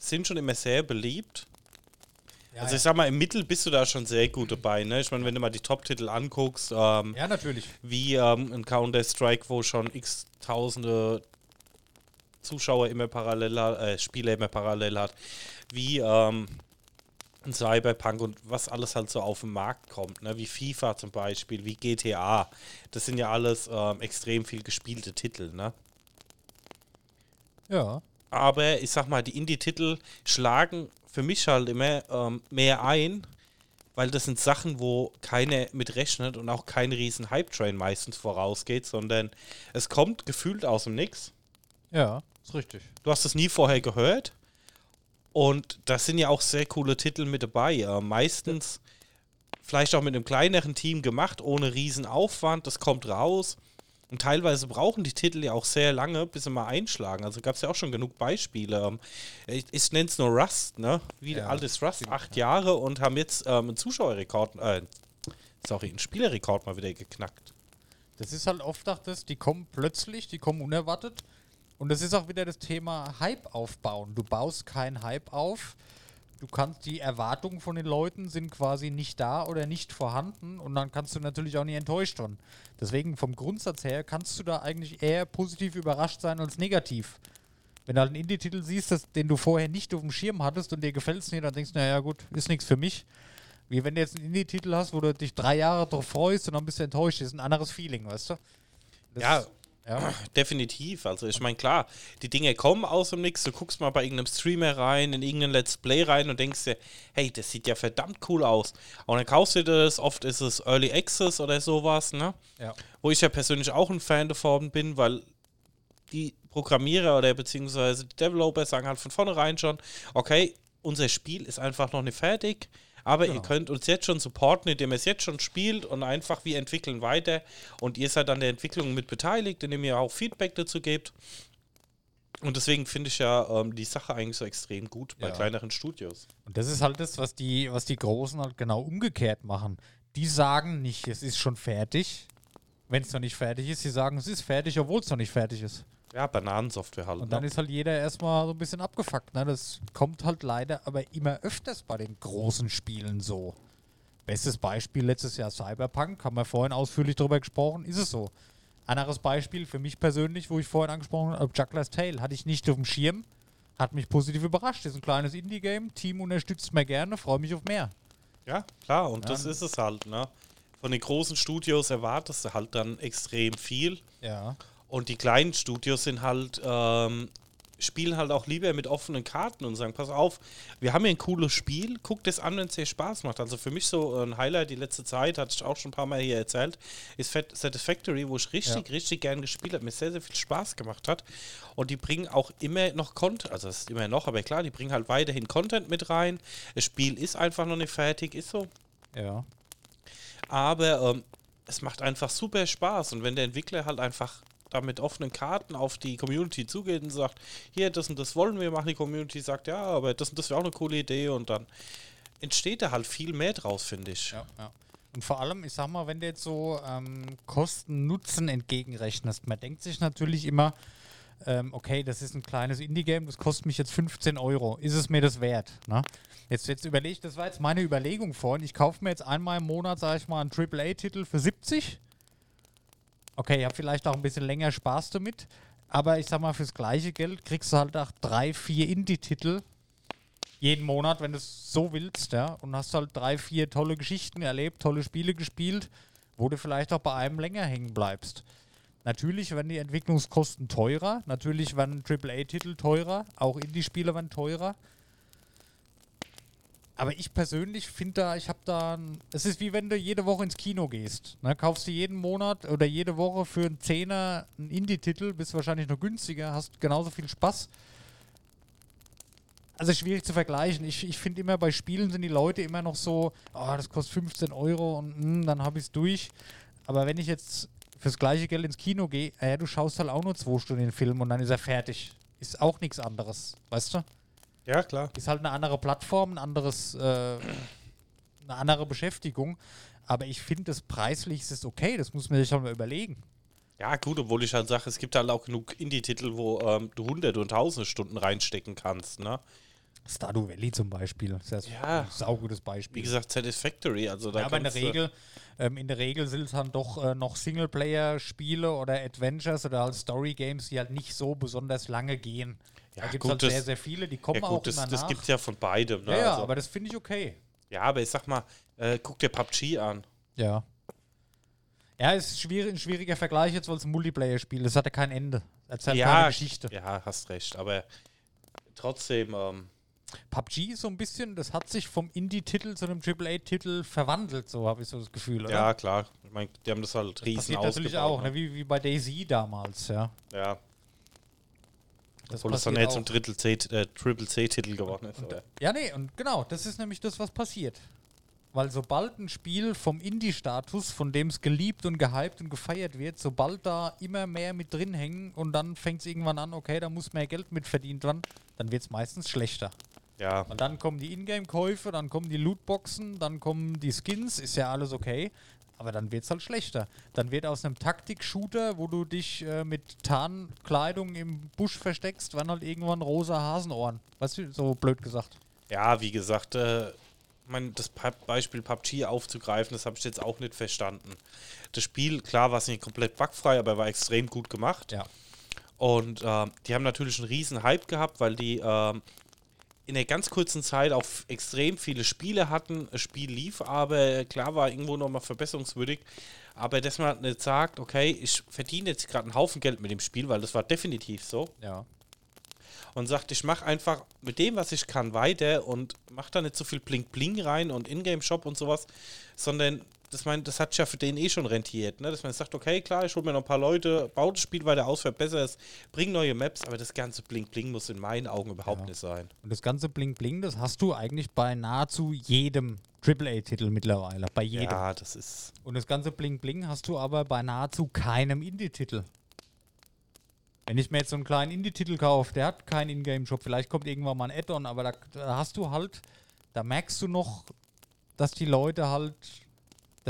sind schon immer sehr beliebt. Ja, also ich sag mal, im Mittel bist du da schon sehr gut dabei, ne? Ich meine, wenn du mal die Top-Titel anguckst, ähm, Ja, natürlich. wie ähm, ein Counter-Strike, wo schon x tausende Zuschauer immer parallel hat, äh, Spieler immer parallel hat, wie ähm, ein Cyberpunk und was alles halt so auf den Markt kommt, ne? wie FIFA zum Beispiel, wie GTA. Das sind ja alles ähm, extrem viel gespielte Titel, ne? Ja. Aber ich sag mal, die Indie-Titel schlagen für mich halt immer ähm, mehr ein, weil das sind Sachen, wo keiner mit rechnet und auch kein riesen Hype-Train meistens vorausgeht, sondern es kommt gefühlt aus dem Nix. Ja, ist richtig. Du hast es nie vorher gehört. Und da sind ja auch sehr coole Titel mit dabei. Äh, meistens vielleicht auch mit einem kleineren Team gemacht, ohne riesen Aufwand. Das kommt raus. Und teilweise brauchen die Titel ja auch sehr lange, bis sie mal einschlagen. Also gab es ja auch schon genug Beispiele. Ähm, Ich, ich nenne es nur Rust, ne? Wie Ja. alt ist Rust? Acht Jahre und haben jetzt ähm, einen Zuschauerrekord, äh, sorry, einen Spielerrekord mal wieder geknackt. Das ist halt oft auch das, die kommen plötzlich, die kommen unerwartet. Und das ist auch wieder das Thema Hype aufbauen. Du baust keinen Hype auf. Du kannst, die Erwartungen von den Leuten sind quasi nicht da oder nicht vorhanden und dann kannst du natürlich auch nicht enttäuscht werden. Deswegen vom Grundsatz her kannst du da eigentlich eher positiv überrascht sein als negativ. Wenn du halt einen Indie-Titel siehst, das, den du vorher nicht auf dem Schirm hattest und dir gefällt es nicht, dann denkst du, naja gut, ist nichts für mich. Wie wenn du jetzt einen Indie-Titel hast, wo du dich drei Jahre drauf freust und dann bist du enttäuscht, das ist ein anderes Feeling, weißt du? Das- Ja, ja. Definitiv. Also ich meine, klar, die Dinge kommen aus dem Nix. Du guckst mal bei irgendeinem Streamer rein, in irgendein Let's Play rein und denkst dir, hey, das sieht ja verdammt cool aus. Und dann kaufst du das, oft ist es Early Access oder sowas, ne? Ja. Wo ich ja persönlich auch ein Fan davon bin, weil die Programmierer oder beziehungsweise die Developer sagen halt von vornherein schon, okay, unser Spiel ist einfach noch nicht fertig, aber ihr Genau. könnt uns jetzt schon supporten, indem ihr es jetzt schon spielt und einfach wir entwickeln weiter und ihr seid an der Entwicklung mit beteiligt, indem ihr auch Feedback dazu gebt. Und deswegen finde ich ja ähm, die Sache eigentlich so extrem gut bei Ja. kleineren Studios. Und das ist halt das, was die, was die Großen halt genau umgekehrt machen. Die sagen nicht, es ist schon fertig. Wenn es noch nicht fertig ist, sie sagen, es ist fertig, obwohl es noch nicht fertig ist. Ja, Bananensoftware halt. Und dann ne? ist halt jeder erstmal so ein bisschen abgefuckt. Ne? Das kommt halt leider aber immer öfters bei den großen Spielen so. Bestes Beispiel letztes Jahr Cyberpunk, haben wir vorhin ausführlich darüber gesprochen, ist es so. Anderes Beispiel für mich persönlich, wo ich vorhin angesprochen habe, Juggler's Tale, hatte ich nicht auf dem Schirm, hat mich positiv überrascht. Ist ein kleines Indie-Game, Team unterstützt mir gerne, freue mich auf mehr. Ja, klar, und das ist es halt, ne? Von den großen Studios erwartest du halt dann extrem viel. Ja. Und die kleinen Studios sind halt, ähm, spielen halt auch lieber mit offenen Karten und sagen, pass auf, wir haben hier ein cooles Spiel, guckt es an, wenn es dir Spaß macht. Also für mich so ein Highlight die letzte Zeit, hatte ich auch schon ein paar Mal hier erzählt, ist Satisfactory, wo ich richtig, Ja. richtig gern gespielt habe, mir sehr, sehr viel Spaß gemacht hat. Und die bringen auch immer noch Content, also das ist immer noch, aber klar, die bringen halt weiterhin Content mit rein. Das Spiel ist einfach noch nicht fertig, ist so. Ja. Aber ähm, es macht einfach super Spaß. Und wenn der Entwickler halt einfach da mit offenen Karten auf die Community zugeht und sagt, hier, das und das wollen wir machen, die Community sagt, ja, aber das und das wäre auch eine coole Idee und dann entsteht da halt viel mehr draus, finde ich. Ja, ja. Und vor allem, ich sag mal, wenn du jetzt so ähm, Kosten-Nutzen entgegenrechnest, man denkt sich natürlich immer, ähm, okay, das ist ein kleines Indie-Game, das kostet mich jetzt 15 Euro. Ist es mir das wert? Ne? Jetzt, jetzt überlege ich, das war jetzt meine Überlegung vorhin, ich kaufe mir jetzt einmal im Monat, sage ich mal, einen AAA-Titel für 70. Okay, ich habe vielleicht auch ein bisschen länger Spaß damit, aber ich sag mal, fürs gleiche Geld kriegst du halt auch drei, vier Indie-Titel jeden Monat, wenn du es so willst, ja, und hast halt drei, vier tolle Geschichten erlebt, tolle Spiele gespielt, wo du vielleicht auch bei einem länger hängen bleibst. Natürlich werden die Entwicklungskosten teurer, natürlich werden AAA-Titel teurer, auch Indie-Spiele werden teurer. Aber ich persönlich finde da, ich habe da, es ist wie wenn du jede Woche ins Kino gehst. Ne? Kaufst du jeden Monat oder jede Woche für einen Zehner einen Indie-Titel, bist wahrscheinlich noch günstiger, hast genauso viel Spaß. Also schwierig zu vergleichen. Ich, ich finde immer, bei Spielen sind die Leute immer noch so, oh, das kostet 15 Euro und mm, dann habe ich es durch. Aber wenn ich jetzt fürs gleiche Geld ins Kino gehe, äh, du schaust halt auch nur zwei Stunden den Film und dann ist er fertig. Ist auch nichts anderes, weißt du? Ja, klar. Ist halt eine andere Plattform, ein anderes, äh, eine andere Beschäftigung. Aber ich finde, das preislich ist es okay, das muss man sich halt mal überlegen. Ja, gut, obwohl ich halt sage, es gibt halt auch genug Indie-Titel, wo ähm, du hunderte und tausende Stunden reinstecken kannst, ne? Stardew Valley zum Beispiel. Das ist Ja. ein saugutes Beispiel. Wie gesagt, Satisfactory. Also da Ja, aber in der Regel, ähm, in der Regel sind es dann doch äh, noch Singleplayer-Spiele oder Adventures oder halt Story-Games, die halt nicht so besonders lange gehen. Ja, da gibt es halt das- sehr, sehr viele, die kommen Ja auch gut, das, immer das gibt es ja von beidem. Ne? ja, ja, also, aber das finde ich okay. ja, aber ich sag mal, äh, guck dir PUBG an. Ja. Ja, es ist schwierig, ein schwieriger Vergleich jetzt, weil es ein Multiplayer-Spiel ist. Es hat ja kein Ende. Erzählt ja, keine Geschichte. Ja, hast recht. Aber trotzdem, ähm, PUBG ist so ein bisschen, das hat sich vom Indie-Titel zu einem AAA-Titel verwandelt, so habe ich so das Gefühl, oder? ja, klar. Ich mein, die haben das halt riesen Passiert natürlich ausgebaut, auch, ne? wie, wie bei Daisy damals, ja. Ja, Das obwohl es dann jetzt zum. Drittel C, äh, Triple C-Titel geworden ist. aber- Ja, nee, und genau, das ist nämlich das, was passiert. Weil sobald ein Spiel vom Indie-Status, von dem es geliebt und gehypt und gefeiert wird, sobald da immer mehr mit drin hängen und dann fängt es irgendwann an, okay, da muss mehr Geld mit verdient werden, dann wird es meistens schlechter. Ja, Und dann kommen die Ingame-Käufe, dann kommen die Lootboxen, dann kommen die Skins, ist ja alles okay. Aber dann wird es halt schlechter. Dann wird aus einem Taktik-Shooter, wo du dich äh, mit Tarnkleidung im Busch versteckst, werden halt irgendwann rosa Hasenohren. Weißt du, so blöd gesagt. ja, wie gesagt, äh, mein, das Beispiel PUBG aufzugreifen, das habe ich jetzt auch nicht verstanden. Das Spiel, klar, war es nicht komplett bugfrei, aber war extrem gut gemacht. Ja. Und ähm, die haben natürlich einen riesen Hype gehabt, weil die ähm, in der ganz kurzen Zeit auch extrem viele Spiele hatten. Das Spiel lief, aber klar war irgendwo nochmal verbesserungswürdig. Aber dass man nicht sagt, okay, ich verdiene jetzt gerade einen Haufen Geld mit dem Spiel, weil das war definitiv so. Ja. Und sagt, ich mache einfach mit dem, was ich kann, weiter und mache da nicht so viel Blink-Bling rein und Ingame-Shop und sowas, sondern das, mein, das hat ja für den eh schon rentiert, ne? dass man sagt, okay, klar, ich hole mir noch ein paar Leute, baue das Spiel weiter aus, verbessere es, bring neue Maps, aber das ganze Blink-Bling muss in meinen Augen überhaupt Ja. nicht sein. Und das ganze Bling Bling, das hast du eigentlich bei nahezu jedem AAA-Titel mittlerweile. Bei jedem. Ja, das ist. Und das ganze Bling Bling hast du aber bei nahezu keinem Indie-Titel. Wenn ich mir jetzt so einen kleinen Indie-Titel kaufe, der hat keinen Ingame-Shop, vielleicht kommt irgendwann mal ein Add-on, aber da, da hast du halt, da merkst du noch, dass die Leute halt,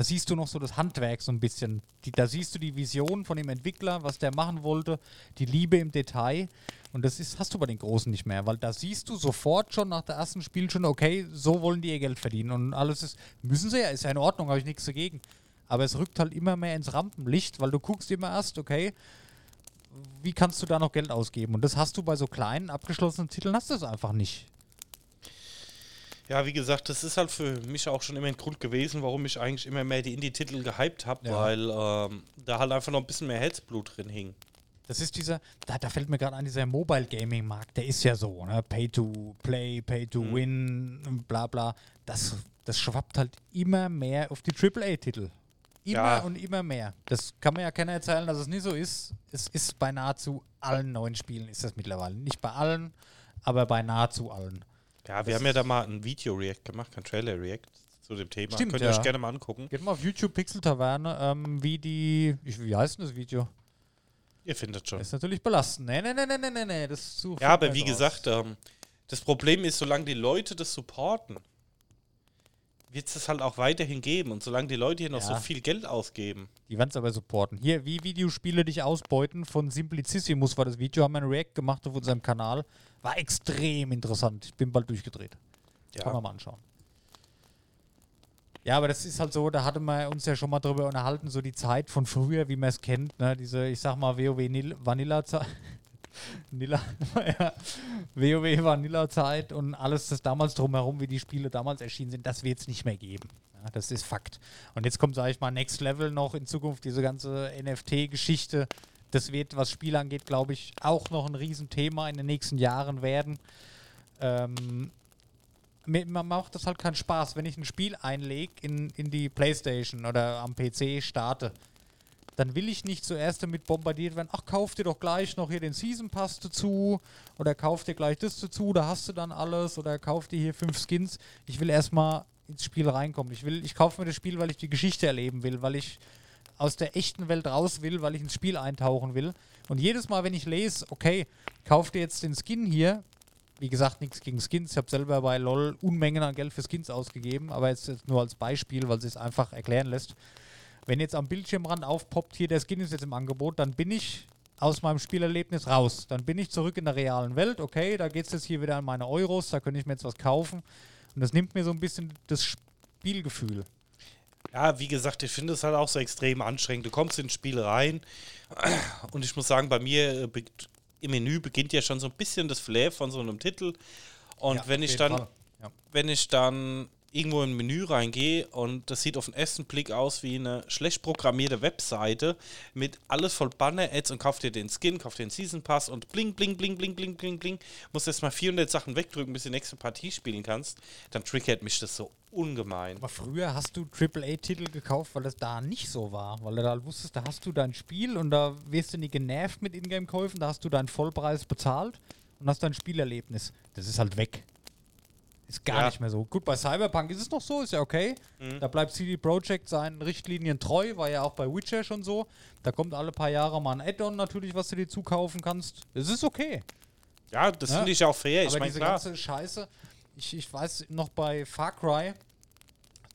da siehst du noch so das Handwerk so ein bisschen. Die, da siehst du die Vision von dem Entwickler, was der machen wollte, die Liebe im Detail. Und das ist, hast du bei den Großen nicht mehr, weil da siehst du sofort schon nach der ersten Spielstunde, okay, so wollen die ihr Geld verdienen. Und alles ist, müssen sie ja, ist ja in Ordnung, habe ich nichts dagegen. Aber es rückt halt immer mehr ins Rampenlicht, weil du guckst immer erst, okay, wie kannst du da noch Geld ausgeben? Und das hast du bei so kleinen, abgeschlossenen Titeln, hast du es einfach nicht. Ja, wie gesagt, das ist halt für mich auch schon immer ein Grund gewesen, warum ich eigentlich immer mehr die Indie-Titel gehypt habe, Ja. weil ähm, da halt einfach noch ein bisschen mehr Herzblut drin hing. Das ist dieser, da, da fällt mir gerade an, dieser Mobile Gaming Markt, der ist ja so, ne? Pay to play, pay to Mhm. win, bla bla. Das, das schwappt halt immer mehr auf die AAA-Titel. Immer Ja. und immer mehr. Das kann mir ja keiner erzählen, dass es nicht so ist. Es ist bei nahezu allen neuen Spielen ist das mittlerweile. Nicht bei allen, aber bei nahezu allen. Ja, wir haben ja da mal ein Video-React gemacht, kein Trailer-React zu dem Thema. Stimmt, Könnt ihr ja. euch gerne mal angucken. Geht mal auf YouTube Pixel Taverne, ähm, wie die, ich, wie heißt denn das Video? Ihr findet schon. Das ist natürlich belastend. Nee, nee, nee, nee, nee, nee, nee. Das ist zu Ja, aber wie raus. gesagt, ähm, das Problem ist, solange die Leute das supporten, wird es das halt auch weiterhin geben. Und solange die Leute hier noch Ja. so viel Geld ausgeben, Die werden es aber supporten. Hier, wie Videospiele dich ausbeuten von Simplicissimus war das Video, haben wir ein React gemacht auf unserem Kanal. War extrem interessant. Ich bin bald durchgedreht. Kann ja, man mal anschauen. Ja, aber das ist halt so, da hatten wir uns ja schon mal drüber unterhalten, so die Zeit von früher, wie man es kennt, ne? diese, ich sag mal, WoW Nil- Vanilla-Zeit. Vanilla, ja, WoW Vanilla-Zeit und alles das damals drumherum, wie die Spiele damals erschienen sind, das wird es nicht mehr geben. Ja, das ist Fakt. Und jetzt kommt, sage ich mal, Next Level noch in Zukunft, diese ganze NFT-Geschichte. Das wird, was Spiele angeht, glaube ich, auch noch ein Riesenthema in den nächsten Jahren werden. Ähm, mir macht das halt keinen Spaß, wenn ich ein Spiel einlege in, in die Playstation oder am PC starte. Dann will ich nicht zuerst damit bombardiert werden, ach, kauf dir doch gleich noch hier den Season Pass dazu oder kauf dir gleich das dazu, da hast du dann alles oder kauf dir hier fünf Skins. Ich will erstmal ins Spiel reinkommen. Ich will, ich kaufe mir das Spiel, weil ich die Geschichte erleben will, weil ich aus der echten Welt raus will, weil ich ins Spiel eintauchen will. Und jedes Mal, wenn ich lese, okay, kauf dir jetzt den Skin hier, wie gesagt, nichts gegen Skins. Ich habe selber bei LOL Unmengen an Geld für Skins ausgegeben, aber jetzt, jetzt nur als Beispiel, weil es es einfach erklären lässt. Wenn jetzt am Bildschirmrand aufpoppt, hier der Skin ist jetzt im Angebot, dann bin ich aus meinem Spielerlebnis raus. Dann bin ich zurück in der realen Welt. Okay, da geht es jetzt hier wieder an meine Euros, da könnte ich mir jetzt was kaufen. Und das nimmt mir so ein bisschen das Spielgefühl. Ja, wie gesagt, ich finde es halt auch so extrem anstrengend. Du kommst ins Spiel rein und ich muss sagen, bei mir äh, im Menü beginnt ja schon so ein bisschen das Flair von so einem Titel. Und Ja, wenn ich dann. Ja. wenn ich dann irgendwo in ein Menü reingehe und das sieht auf den ersten Blick aus wie eine schlecht programmierte Webseite mit alles voll Banner-Ads und kauft dir den Skin, kauft den Season Pass und bling, bling, bling, bling, bling, bling, bling, musst erst mal 400 Sachen wegdrücken, bis du die nächste Partie spielen kannst, dann triggert mich das so ungemein. Aber früher hast du AAA-Titel gekauft, weil das da nicht so war. Weil du da wusstest, da hast du dein Spiel und da wirst du nicht genervt mit Ingame-Käufen, da hast du deinen Vollpreis bezahlt und hast dein Spielerlebnis. Das ist halt weg. Ist gar Ja. nicht mehr so. Gut, bei Cyberpunk ist es noch so, ist ja okay. Da bleibt CD Projekt seinen Richtlinien treu, war ja auch bei Witcher schon so. Da kommt alle paar Jahre mal ein Add-on natürlich, was du dir zukaufen kannst. Das ist okay. Ja, das Ja. finde ich auch fair. Ich Aber meine, diese klar. ganze Scheiße, ich, ich weiß noch bei Far Cry,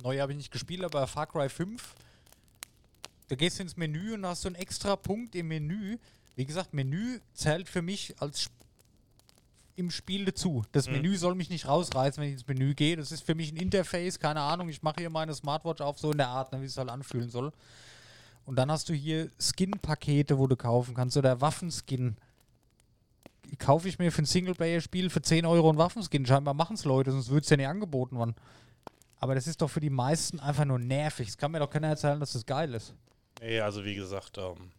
neu habe ich nicht gespielt, aber bei Far Cry 5, da gehst du ins Menü und hast so einen extra Punkt im Menü. Wie gesagt, Menü zählt für mich als im Spiel dazu. Das Menü soll mich nicht rausreißen, wenn ich ins Menü gehe. Das ist für mich ein Interface, keine Ahnung. Ich mache hier meine Smartwatch auf, so in der Art, ne, wie es halt anfühlen soll. Und dann hast du hier Skin-Pakete, wo du kaufen kannst oder Waffenskin kaufe ich mir für ein Singleplayer-Spiel für 10 Euro einen Waffenskin. Scheinbar machen es Leute, sonst würde es ja nicht angeboten werden. Aber das ist doch für die meisten einfach nur nervig. Es kann mir doch keiner erzählen, dass das geil ist. Nee, also wie gesagt, ähm,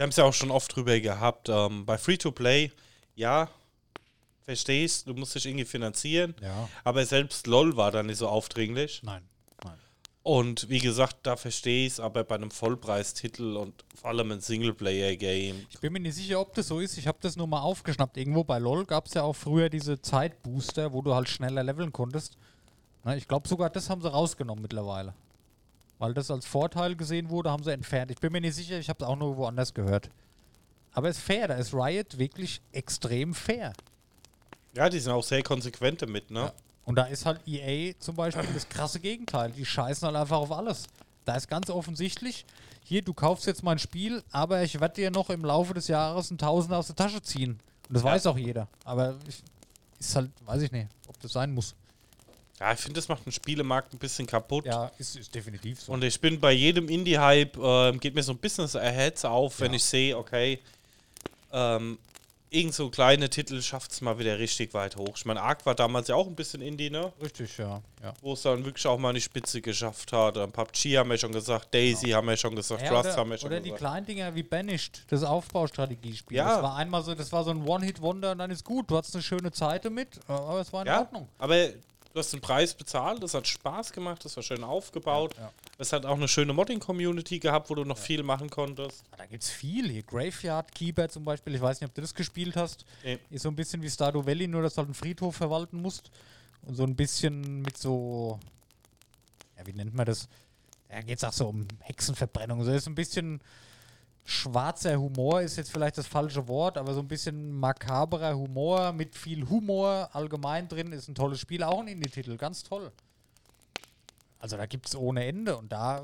wir haben es ja auch schon oft drüber gehabt. Ähm, bei Free-to-Play, ja, verstehst, du musst dich irgendwie finanzieren. Ja. Aber selbst LOL war da nicht so aufdringlich. Nein. Nein. Und wie gesagt, da verstehe ich es, aber bei einem Vollpreistitel und vor allem ein Singleplayer-Game. Ich bin mir nicht sicher, ob das so ist. Ich habe das nur mal aufgeschnappt. Irgendwo bei LOL gab es ja auch früher diese Zeitbooster, wo du halt schneller leveln konntest. Na, ich glaube sogar, das haben sie rausgenommen mittlerweile. Weil das als Vorteil gesehen wurde, haben sie entfernt. Ich bin mir nicht sicher, ich habe es auch nur woanders gehört. Aber es ist fair, da ist Riot wirklich extrem fair. Ja, die sind auch sehr konsequent damit, ne? Ja. Und da ist halt EA zum Beispiel das krasse Gegenteil. Die scheißen halt einfach auf alles. Da ist ganz offensichtlich, hier, du kaufst jetzt mein Spiel, aber ich werde dir noch im Laufe des Jahres ein Tausender aus der Tasche ziehen. Und das Ja. weiß auch jeder. Aber ich, ist halt, weiß ich nicht, ob das sein muss. Ja, ich finde, das macht den Spielemarkt ein bisschen kaputt. Ja, ist, ist definitiv so. Und ich bin bei jedem Indie-Hype, ähm, geht mir so ein bisschen das Herz auf, wenn Ja. ich sehe, okay, ähm, irgend so kleine Titel schafft es mal wieder richtig weit hoch. Ich meine, Ark war damals ja auch ein bisschen Indie, ne? Richtig, ja. ja. Wo es dann wirklich auch mal in die Spitze geschafft hat. Ähm, PUBG haben wir schon gesagt, Daisy haben wir schon gesagt, Ja, Rust oder, haben wir schon oder die gesagt. kleinen Dinger wie Banished, das Aufbaustrategiespiel. Ja. Das war einmal so, das war so ein One-Hit-Wonder und dann ist gut. Du hattest eine schöne Zeit damit, aber es war in Ja, Ordnung. aber du hast den Preis bezahlt, das hat Spaß gemacht, das war schön aufgebaut. Ja, ja. Es hat auch eine schöne Modding-Community gehabt, wo du noch viel machen konntest. Da gibt es viel hier. Graveyard Keeper zum Beispiel. Ich weiß nicht, ob du das gespielt hast. Nee. Ist so ein bisschen wie Stardew Valley, nur dass du halt einen Friedhof verwalten musst. Und so ein bisschen mit so. Ja, wie nennt man das? Da geht es auch so um Hexenverbrennung. So ist ein bisschen schwarzer Humor, ist jetzt vielleicht das falsche Wort, aber so ein bisschen makaberer Humor mit viel Humor allgemein drin. Ist ein tolles Spiel, auch ein Indie-Titel. Ganz toll. Also da gibt es ohne Ende. Und da,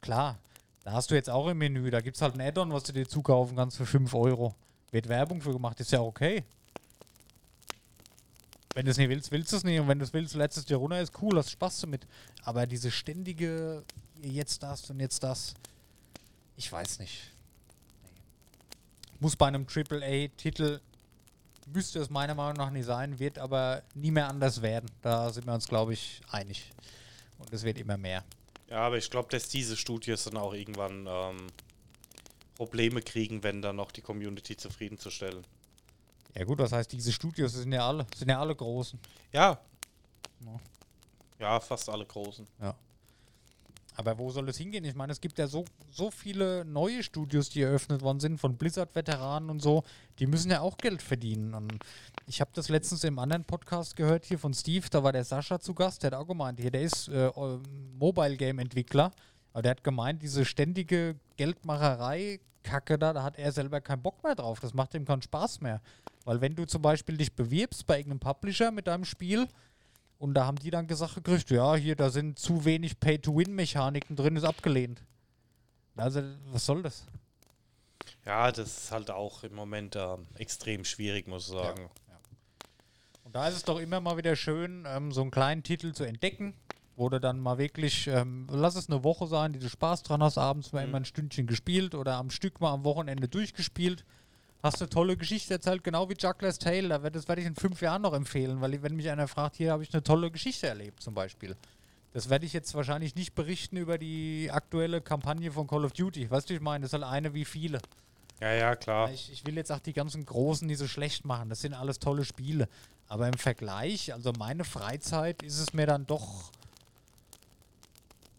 klar, da hast du jetzt auch im Menü, da gibt es halt ein Add-on, was du dir zukaufen kannst für 5 Euro. Wird Werbung für gemacht, ist ja okay. Wenn du es nicht willst, willst du es nicht. Und wenn du es willst, lädst es dir runter, ist cool, hast Spaß damit. Aber diese ständige, jetzt das und jetzt das, ich weiß nicht. Muss bei einem AAA-Titel, müsste es meiner Meinung nach nicht sein, wird aber nie mehr anders werden. Da sind wir uns, glaube ich, einig. Und es wird immer mehr. Ja, aber ich glaube, dass diese Studios dann auch irgendwann ähm, Probleme kriegen, wenn dann noch die Community zufriedenzustellen. Ja gut, was heißt diese Studios? Sind ja alle, sind ja alle großen. Ja. Ja. Ja, fast alle großen. Ja. Aber wo soll es hingehen? Ich meine, es gibt ja so, so viele neue Studios, die eröffnet worden sind, von Blizzard-Veteranen und so. Die müssen ja auch Geld verdienen. Und ich habe das letztens im anderen Podcast gehört, hier von Steve, da war der Sascha zu Gast, der hat auch gemeint, hier, der ist äh, Mobile-Game-Entwickler, aber der hat gemeint, diese ständige Geldmacherei-Kacke da, da hat er selber keinen Bock mehr drauf. Das macht ihm keinen Spaß mehr. Weil wenn du zum Beispiel dich bewirbst bei irgendeinem Publisher mit deinem Spiel, und da haben die dann gesagt gekriegt, ja, hier, da sind zu wenig Pay-to-Win-Mechaniken drin, ist abgelehnt. Also, was soll das? Ja, das ist halt auch im Moment ähm, extrem schwierig, muss ich sagen. Und da ist es doch immer mal wieder schön, ähm, so einen kleinen Titel zu entdecken, wo du dann mal wirklich, ähm, lass es eine Woche sein, die du Spaß dran hast, abends mal immer ein Stündchen gespielt oder am Stück mal am Wochenende durchgespielt. Hast eine tolle Geschichte erzählt, genau wie Juggler's Tale. Das werde ich in fünf Jahren noch empfehlen, weil wenn mich einer fragt, hier habe ich eine tolle Geschichte erlebt, zum Beispiel. Das werde ich jetzt wahrscheinlich nicht berichten über die aktuelle Kampagne von Call of Duty. Weißt du, ich meine, das ist halt eine wie viele. Ja, ja, klar. Ich, ich will jetzt auch die ganzen Großen nicht so schlecht machen. Das sind alles tolle Spiele. Aber im Vergleich, also meine Freizeit, ist es mir dann doch.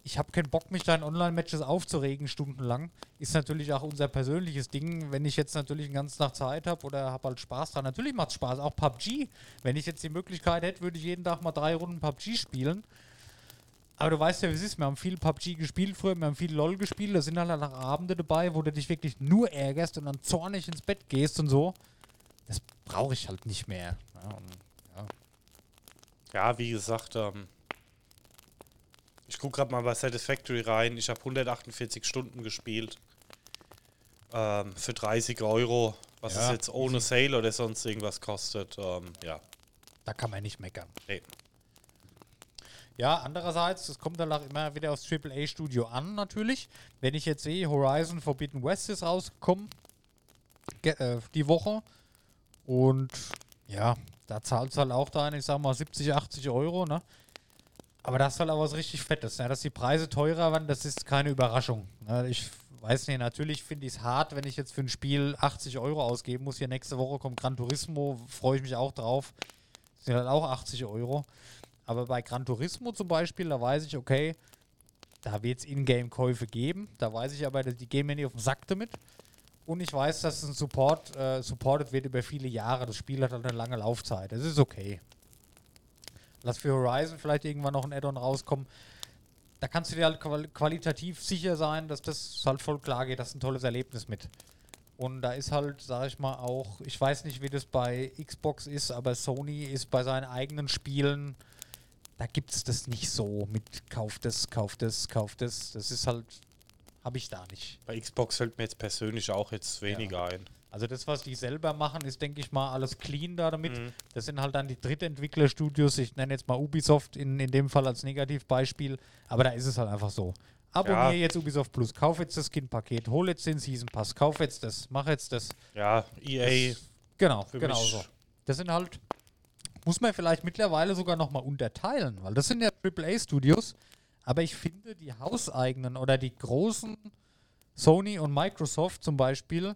Ich habe keinen Bock, mich da in Online-Matches aufzuregen, stundenlang. Ist natürlich auch unser persönliches Ding. Wenn ich jetzt natürlich den ganzen Tag Zeit habe oder habe halt Spaß dran. Natürlich macht es Spaß. Auch PUBG. Wenn ich jetzt die Möglichkeit hätte, würde ich jeden Tag mal drei Runden PUBG spielen. Aber du weißt ja, wie es ist. Wir haben viel PUBG gespielt früher, wir haben viel LOL gespielt. Da sind halt auch Abende dabei, wo du dich wirklich nur ärgerst und dann zornig ins Bett gehst und so. Das brauche ich halt nicht mehr. Ja, und, ja. Ja, wie gesagt, ähm, gucke gerade mal bei Satisfactory rein. Ich habe 148 Stunden gespielt. Ähm, für 30 Euro. Was Ja, es jetzt ohne Sale oder sonst irgendwas kostet. Ähm, ja. Da kann man nicht meckern. Nee. Ja, andererseits, es kommt dann auch immer wieder aufs AAA-Studio an, natürlich. Wenn ich jetzt sehe, Horizon Forbidden West ist rausgekommen, ge- äh, die Woche. Und ja, da zahlt es halt auch da, ich sag mal, 70, 80 Euro, ne? Aber das ist halt auch was richtig Fettes, ne? Dass die Preise teurer werden, das ist keine Überraschung. Ne? Ich weiß nicht, natürlich finde ich es hart, wenn ich jetzt für ein Spiel 80 Euro ausgeben muss. Hier nächste Woche kommt Gran Turismo, freue ich mich auch drauf. Das sind halt auch 80 Euro. Aber bei Gran Turismo zum Beispiel, da weiß ich, okay, da wird es Ingame-Käufe geben. Da weiß ich aber, die gehen mir nicht auf den Sack damit. Und ich weiß, dass ein Support äh, supported wird über viele Jahre. Das Spiel hat halt eine lange Laufzeit. Das ist okay. Lass für Horizon vielleicht irgendwann noch ein Add-on rauskommen. Da kannst du dir halt qual qualitativ sicher sein, dass das halt voll klar geht. Das ist ein tolles Erlebnis mit. Und da ist halt, sag ich mal, auch, ich weiß nicht, wie das bei Xbox ist, aber Sony ist bei seinen eigenen Spielen, da gibt es das nicht so mit Kauf das, Kauf das, Kauf das. Das ist halt, habe ich da nicht. Bei Xbox fällt mir jetzt persönlich auch jetzt weniger ein. Also das, was die selber machen, ist, denke ich mal, alles clean da damit. Mhm. Das sind halt dann die Drittentwicklerstudios. Ich nenne jetzt mal Ubisoft in, in dem Fall als Negativbeispiel. Aber da ist es halt einfach so. Abonniere Ja. jetzt Ubisoft Plus, kauf jetzt das Skin-Paket, hol jetzt den Season Pass, kauf jetzt das, mach jetzt das. Ja, EA. Genau, Für genau mich- so. Das sind halt, muss man vielleicht mittlerweile sogar nochmal unterteilen, weil das sind ja AAA-Studios, aber ich finde die hauseigenen oder die großen Sony und Microsoft zum Beispiel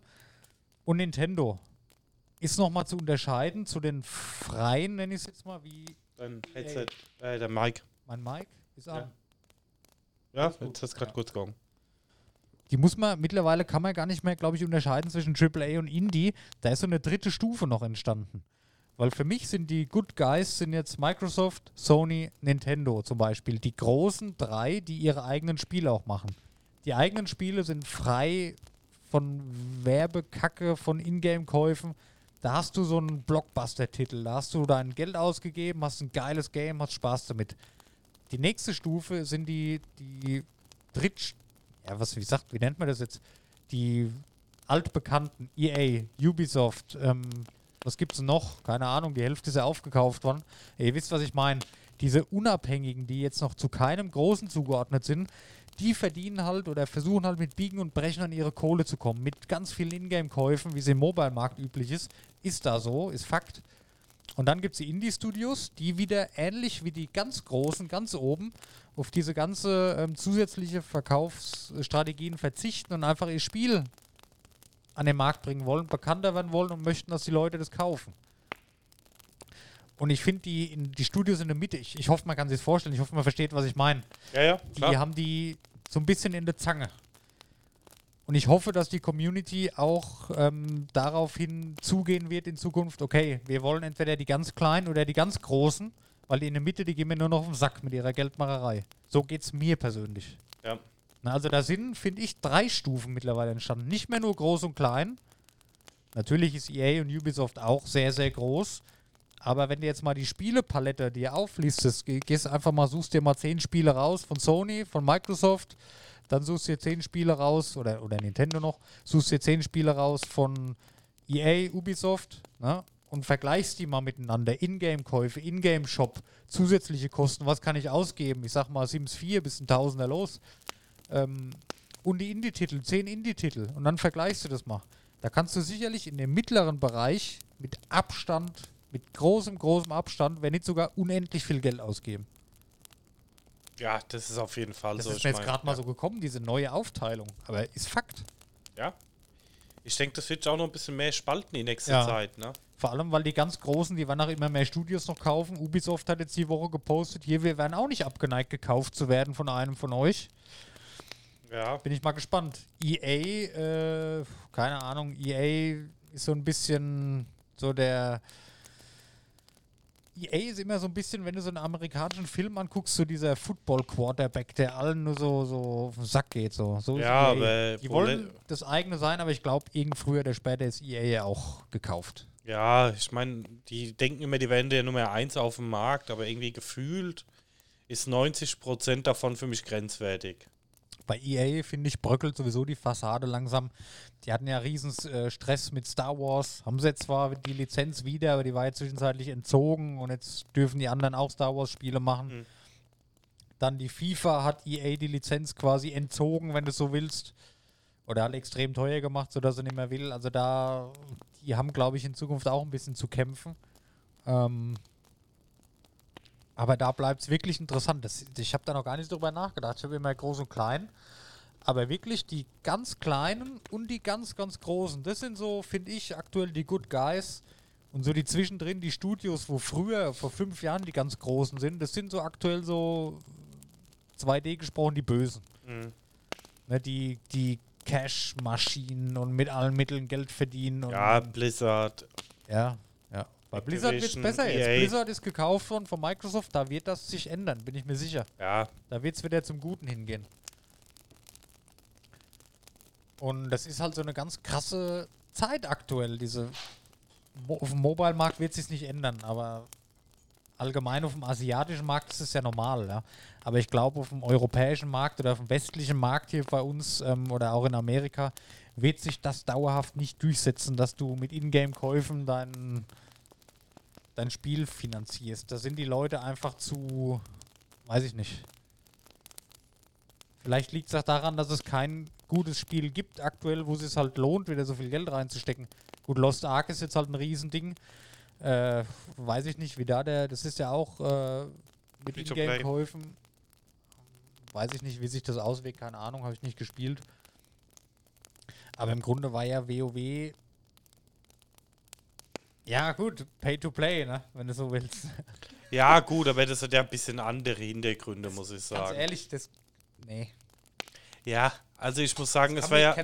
und Nintendo ist nochmal zu unterscheiden zu den freien, nenne ich es jetzt mal, wie Dein Headset, äh, der Mike. mein Mic ist an. Ja, gut. jetzt hast du gerade Ja. kurz gegangen. Die muss man, mittlerweile kann man gar nicht mehr, glaube ich, unterscheiden zwischen AAA und Indie. Da ist so eine dritte Stufe noch entstanden. Weil für mich sind die Good Guys sind jetzt Microsoft, Sony, Nintendo zum Beispiel. Die großen drei, die ihre eigenen Spiele auch machen. Die eigenen Spiele sind frei von Werbekacke, von Ingame-Käufen. Da hast du so einen Blockbuster-Titel. Da hast du dein Geld ausgegeben, hast ein geiles Game, hast Spaß damit. Die nächste Stufe sind die, die Dritt, ja, was, wie sagt, wie nennt man das jetzt? Die altbekannten EA, Ubisoft, ähm, was gibt's noch? Keine Ahnung, die Hälfte ist ja aufgekauft worden. Ihr wisst, was ich meine. Diese Unabhängigen, die jetzt noch zu keinem Großen zugeordnet sind, die verdienen halt oder versuchen halt mit Biegen und Brechen an ihre Kohle zu kommen. Mit ganz vielen Ingame-Käufen, wie es im Mobile-Markt üblich ist. Ist da so, ist Fakt. Und dann gibt es die Indie-Studios, die wieder ähnlich wie die ganz großen, ganz oben, auf diese ganze ähm, zusätzliche Verkaufsstrategien verzichten und einfach ihr Spiel an den Markt bringen wollen, bekannter werden wollen und möchten, dass die Leute das kaufen. Und ich finde die, die Studios in der Mitte, ich, ich hoffe, man kann sich das vorstellen, ich hoffe, man versteht, was ich meine. Ja, ja, Die klar. haben die so ein bisschen in der Zange. Und ich hoffe, dass die Community auch ähm, daraufhin zugehen wird in Zukunft, okay, wir wollen entweder die ganz Kleinen oder die ganz Großen, weil die in der Mitte, die gehen mir nur noch auf den Sack mit ihrer Geldmacherei. So geht es mir persönlich. Ja. Na, also da sind, finde ich, drei Stufen mittlerweile entstanden. Nicht mehr nur groß und klein. Natürlich ist EA und Ubisoft auch sehr, sehr groß. Aber wenn du jetzt mal die Spielepalette dir auflistest, geh- gehst einfach mal, suchst dir mal zehn Spiele raus von Sony, von Microsoft, dann suchst dir 10 Spiele raus, oder, oder Nintendo noch, suchst dir 10 Spiele raus von EA, Ubisoft, ne? und vergleichst die mal miteinander. Ingame-Käufe, Ingame-Shop, zusätzliche Kosten, was kann ich ausgeben? Ich sag mal Sims 4 bis ein Tausender los. Ähm, und die Indie-Titel, 10 Indie-Titel. Und dann vergleichst du das mal. Da kannst du sicherlich in dem mittleren Bereich mit Abstand, mit großem, großem Abstand, wenn nicht sogar unendlich viel Geld ausgeben. Ja, das ist auf jeden Fall Das so. ist ich mir jetzt gerade mal ja. so gekommen, diese neue Aufteilung. Aber ist Fakt. Ja. Ich denke, das wird auch noch ein bisschen mehr spalten in nächster Ja. Zeit, ne? Vor allem, weil die ganz Großen, die werden auch immer mehr Studios noch kaufen. Ubisoft hat jetzt die Woche gepostet, hier, wir werden auch nicht abgeneigt, gekauft zu werden von einem von euch. Ja. Bin ich mal gespannt. EA, äh, keine Ahnung, EA ist so ein bisschen so der. EA ist immer so ein bisschen, wenn du so einen amerikanischen Film anguckst, so dieser Football-Quarterback, der allen nur so, so auf den Sack geht. So, so Ja, EA. aber Die wo wollen le- das eigene sein, aber ich glaube, irgend früher oder später ist EA ja auch gekauft. Ja, ich meine, die denken immer, die wären der Nummer 1 auf dem Markt, aber irgendwie gefühlt ist 90% davon für mich grenzwertig. Bei EA, finde ich, bröckelt sowieso die Fassade langsam. Die hatten ja riesen äh, Stress mit Star Wars. Haben sie jetzt zwar die Lizenz wieder, aber die war ja zwischenzeitlich entzogen und jetzt dürfen die anderen auch Star Wars Spiele machen. Mhm. Dann die FIFA hat EA die Lizenz quasi entzogen, wenn du so willst. Oder halt extrem teuer gemacht, sodass er nicht mehr will. Also da, die haben, glaube ich, in Zukunft auch ein bisschen zu kämpfen. Ähm, aber da bleibt es wirklich interessant. Das, ich habe da noch gar nicht drüber nachgedacht. Ich habe immer groß und klein. Aber wirklich die ganz kleinen und die ganz, ganz großen, das sind so, finde ich, aktuell die Good Guys. Und so die zwischendrin, die Studios, wo früher, vor fünf Jahren die ganz großen sind, das sind so aktuell so 2D gesprochen, die Bösen. Mhm. Ne, die, die Cash-Maschinen und mit allen Mitteln Geld verdienen. Und Ja, Blizzard. ja, Bei Blizzard wird es besser jetzt. EA. Blizzard ist gekauft worden von Microsoft, da wird das sich ändern, bin ich mir sicher. Ja, Da wird es wieder zum Guten hingehen. Und das ist halt so eine ganz krasse Zeit aktuell. Diese Mo auf dem Mobile-Markt wird sich nicht ändern, aber allgemein auf dem asiatischen Markt ist es ja normal. Ja. Aber ich glaube, auf dem europäischen Markt oder auf dem westlichen Markt hier bei uns ähm, oder auch in Amerika wird sich das dauerhaft nicht durchsetzen, dass du mit Ingame-Käufen dein, dein Spiel finanzierst. Da sind die Leute einfach zu, weiß ich nicht. Vielleicht liegt es auch daran, dass es kein gutes Spiel gibt aktuell, wo es sich halt lohnt, wieder so viel Geld reinzustecken. Gut, Lost Ark ist jetzt halt ein Riesending. Äh, weiß ich nicht, wie da der, das ist ja auch äh, mit. Ingame-Käufen. Weiß ich nicht, wie sich das auswirkt, keine Ahnung, habe ich nicht gespielt. Aber im Grunde war ja WoW. Ja, gut, Pay to Play, ne? Wenn du so willst. ja gut, aber das hat ja ein bisschen andere Hintergründe, muss ich Ganz sagen. ehrlich, das. Nee. Ja, also ich muss sagen, es Kann war ja,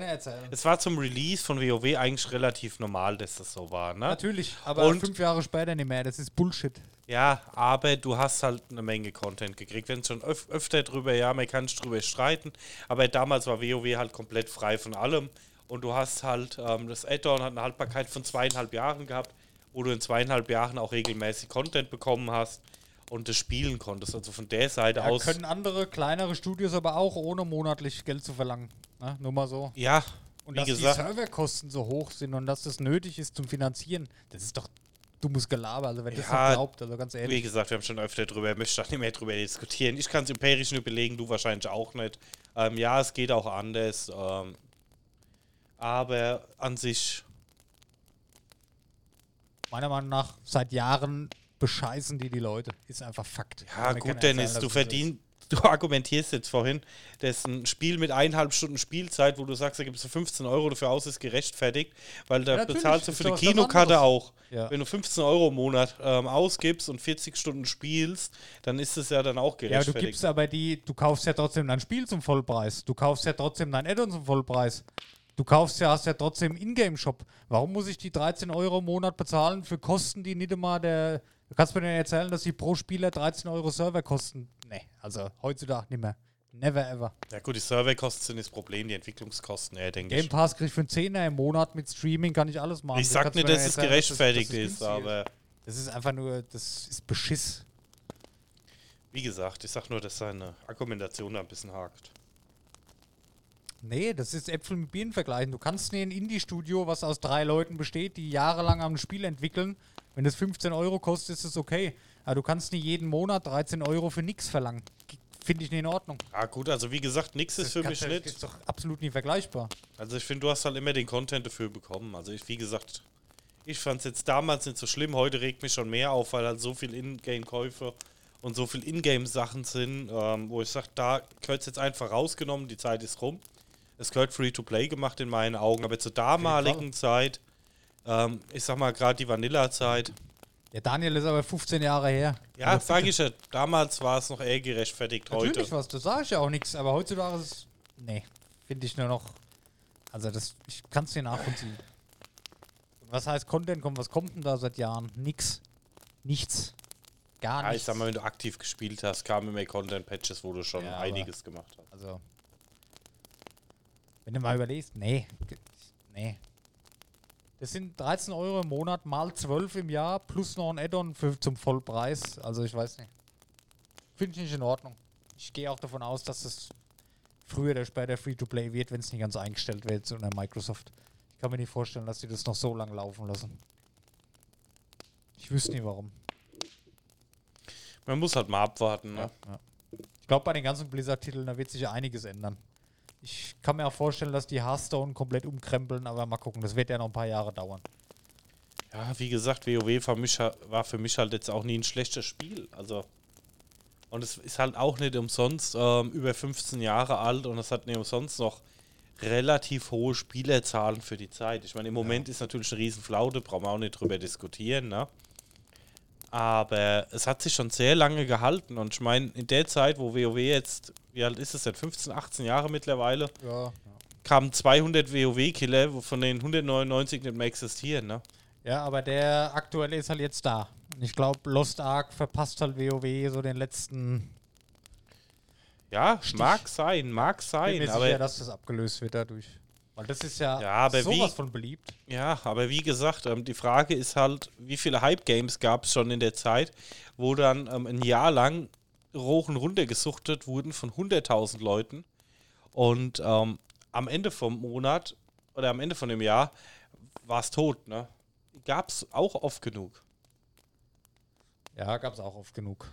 es war zum Release von WoW eigentlich relativ normal, dass das so war, ne? Natürlich, aber Und- fünf Jahre später nicht mehr. Das ist Bullshit. Ja, aber du hast halt eine Menge Content gekriegt. Wenn schon öf öfter drüber, ja, man kann sich drüber streiten, aber damals war WoW halt komplett frei von allem und du hast halt, ähm, das Add-on hat eine Haltbarkeit von zweieinhalb Jahren gehabt, wo du in zweieinhalb Jahren auch regelmäßig Content bekommen hast und das spielen konntest. Also von der Seite Da aus. können andere, kleinere Studios aber auch ohne monatlich Geld zu verlangen. Ne? Nur mal so. Ja, Und wie dass die gesagt, Serverkosten so hoch sind und dass das nötig ist zum Finanzieren, das ist doch dummes Gelaber. Also wenn das Ja, nicht glaubt, also ganz wie ehrlich. gesagt, wir haben schon öfter drüber, möchte da nicht mehr drüber diskutieren. Ich kann es empirisch nur belegen, du wahrscheinlich auch nicht. Ähm, ja, es geht auch anders. Ähm, aber an sich Meiner Meinung nach seit Jahren bescheißen die die Leute. Ist einfach Fakt. Ja, gut, Dennis, du verdienst, du argumentierst jetzt vorhin, dass ein Spiel mit eineinhalb Stunden Spielzeit, wo du sagst, da gibst du 15 Euro dafür aus, ist gerechtfertigt, weil da Ja, bezahlst du für die Kinokarte auch. Ja. Wenn du 15 Euro im Monat ähm, ausgibst und 40 Stunden spielst, dann ist es ja dann auch Ja, du gerechtfertigt. gibst aber die, du kaufst ja trotzdem dein Spiel zum Vollpreis. Du kaufst ja trotzdem dein Add-on zum Vollpreis. Du kaufst ja, hast ja trotzdem Ingame-Shop. Warum muss ich die 13 Euro im Monat bezahlen für Kosten, die nicht immer der. Du kannst mir denn erzählen, dass die pro Spieler 13 Euro Server kosten? Nee, also heutzutage nicht mehr. Never ever. ja gut, die Serverkosten sind das Problem, die Entwicklungskosten, ja, denke Game ich. Pass krieg ich für einen Zehner im Monat mit Streaming, kann ich alles machen. Ich Du sag nicht, dass es gerechtfertigt dass das ist, aber Das ist einfach nur, das ist Beschiss. wie gesagt, ich sag nur, dass seine Argumentation da ein bisschen hakt. Nee, das ist Äpfel mit Birnen vergleichen. Du kannst nie ein Indie-Studio, was aus drei Leuten besteht, die jahrelang am Spiel entwickeln. Wenn das 15 Euro kostet, ist es okay. Aber du kannst nie jeden Monat 13 Euro für nichts verlangen. Finde ich nicht in Ordnung. Ah, gut, also wie gesagt, nichts ist für mich nicht. Das ist doch absolut nie vergleichbar. Also ich finde, du hast halt immer den Content dafür bekommen. Also ich, wie gesagt, ich fand es jetzt damals nicht so schlimm. Heute regt mich schon mehr auf, weil halt so viel Ingame-Käufe und so viel Ingame-Sachen sind, ähm, wo ich sage, da gehört es jetzt einfach rausgenommen, die Zeit ist rum. Es gehört Free-to-Play gemacht in meinen Augen, aber zur damaligen Zeit, ähm, ich sag mal gerade die Vanilla-Zeit, Der Daniel ist aber 15 Jahre her. ja, Also sage ich ja, damals war es noch eher gerechtfertigt, heute. Natürlich was, das sage ich ja auch nichts, aber heutzutage ist es. Nee, finde ich nur noch. Also das, ich kann es dir nachvollziehen. Was heißt Content kommt? Was kommt denn da seit Jahren? Nix. Nichts. Gar Ja, ich nichts. sag mal, wenn du aktiv gespielt hast, kamen immer Content-Patches, wo du schon Ja, einiges gemacht hast. Also. Wenn du mal überlegst, nee. Nee. Das sind 13 Euro im Monat mal 12 im Jahr plus noch ein Add-on zum Vollpreis. Also ich weiß nicht. Finde ich nicht in Ordnung. Ich gehe auch davon aus, dass es früher oder später Free-to-Play wird, wenn es nicht ganz eingestellt wird unter Microsoft. Ich kann mir nicht vorstellen, dass sie das noch so lange laufen lassen. Ich wüsste nie warum. Man muss halt mal abwarten, ne? Ja. Ich glaube, bei den ganzen Blizzard-Titeln, da wird sich ja einiges ändern. Ich kann mir auch vorstellen, dass die Hearthstone komplett umkrempeln, aber mal gucken, das wird ja noch ein paar Jahre dauern. Ja, wie gesagt, WoW war, für mich halt jetzt auch nie ein schlechtes Spiel. Also. Und es ist halt auch nicht umsonst ähm, über 15 Jahre alt und es hat nicht umsonst noch relativ hohe Spielerzahlen für die Zeit. Ich meine, im Moment ist natürlich eine Riesenflaute, brauchen wir auch nicht drüber diskutieren, ne? Aber es hat sich schon sehr lange gehalten und ich meine, in der Zeit, wo WoW jetzt, wie alt ist es denn, 15, 18 Jahre mittlerweile, Ja. kamen 200 WoW-Killer, von denen 199 nicht mehr existieren, ne? Ja, aber der aktuelle ist halt jetzt da. Und ich glaube, Lost Ark verpasst halt WoW so den letzten. Ja, mag sein, mag Ich bin sein, mir aber sicher, dass das abgelöst wird dadurch. Weil das ist ja, Ja, aber sowas wie- von beliebt. ja, aber wie gesagt, ähm, die Frage ist halt, wie viele Hype-Games gab es schon in der Zeit, wo dann ähm, ein Jahr lang hoch und runter gesuchtet wurden von 100.000 Leuten und ähm, am Ende vom Monat oder am Ende von dem Jahr war es tot, ne? Gab es auch oft genug. Ja, gab es auch oft genug.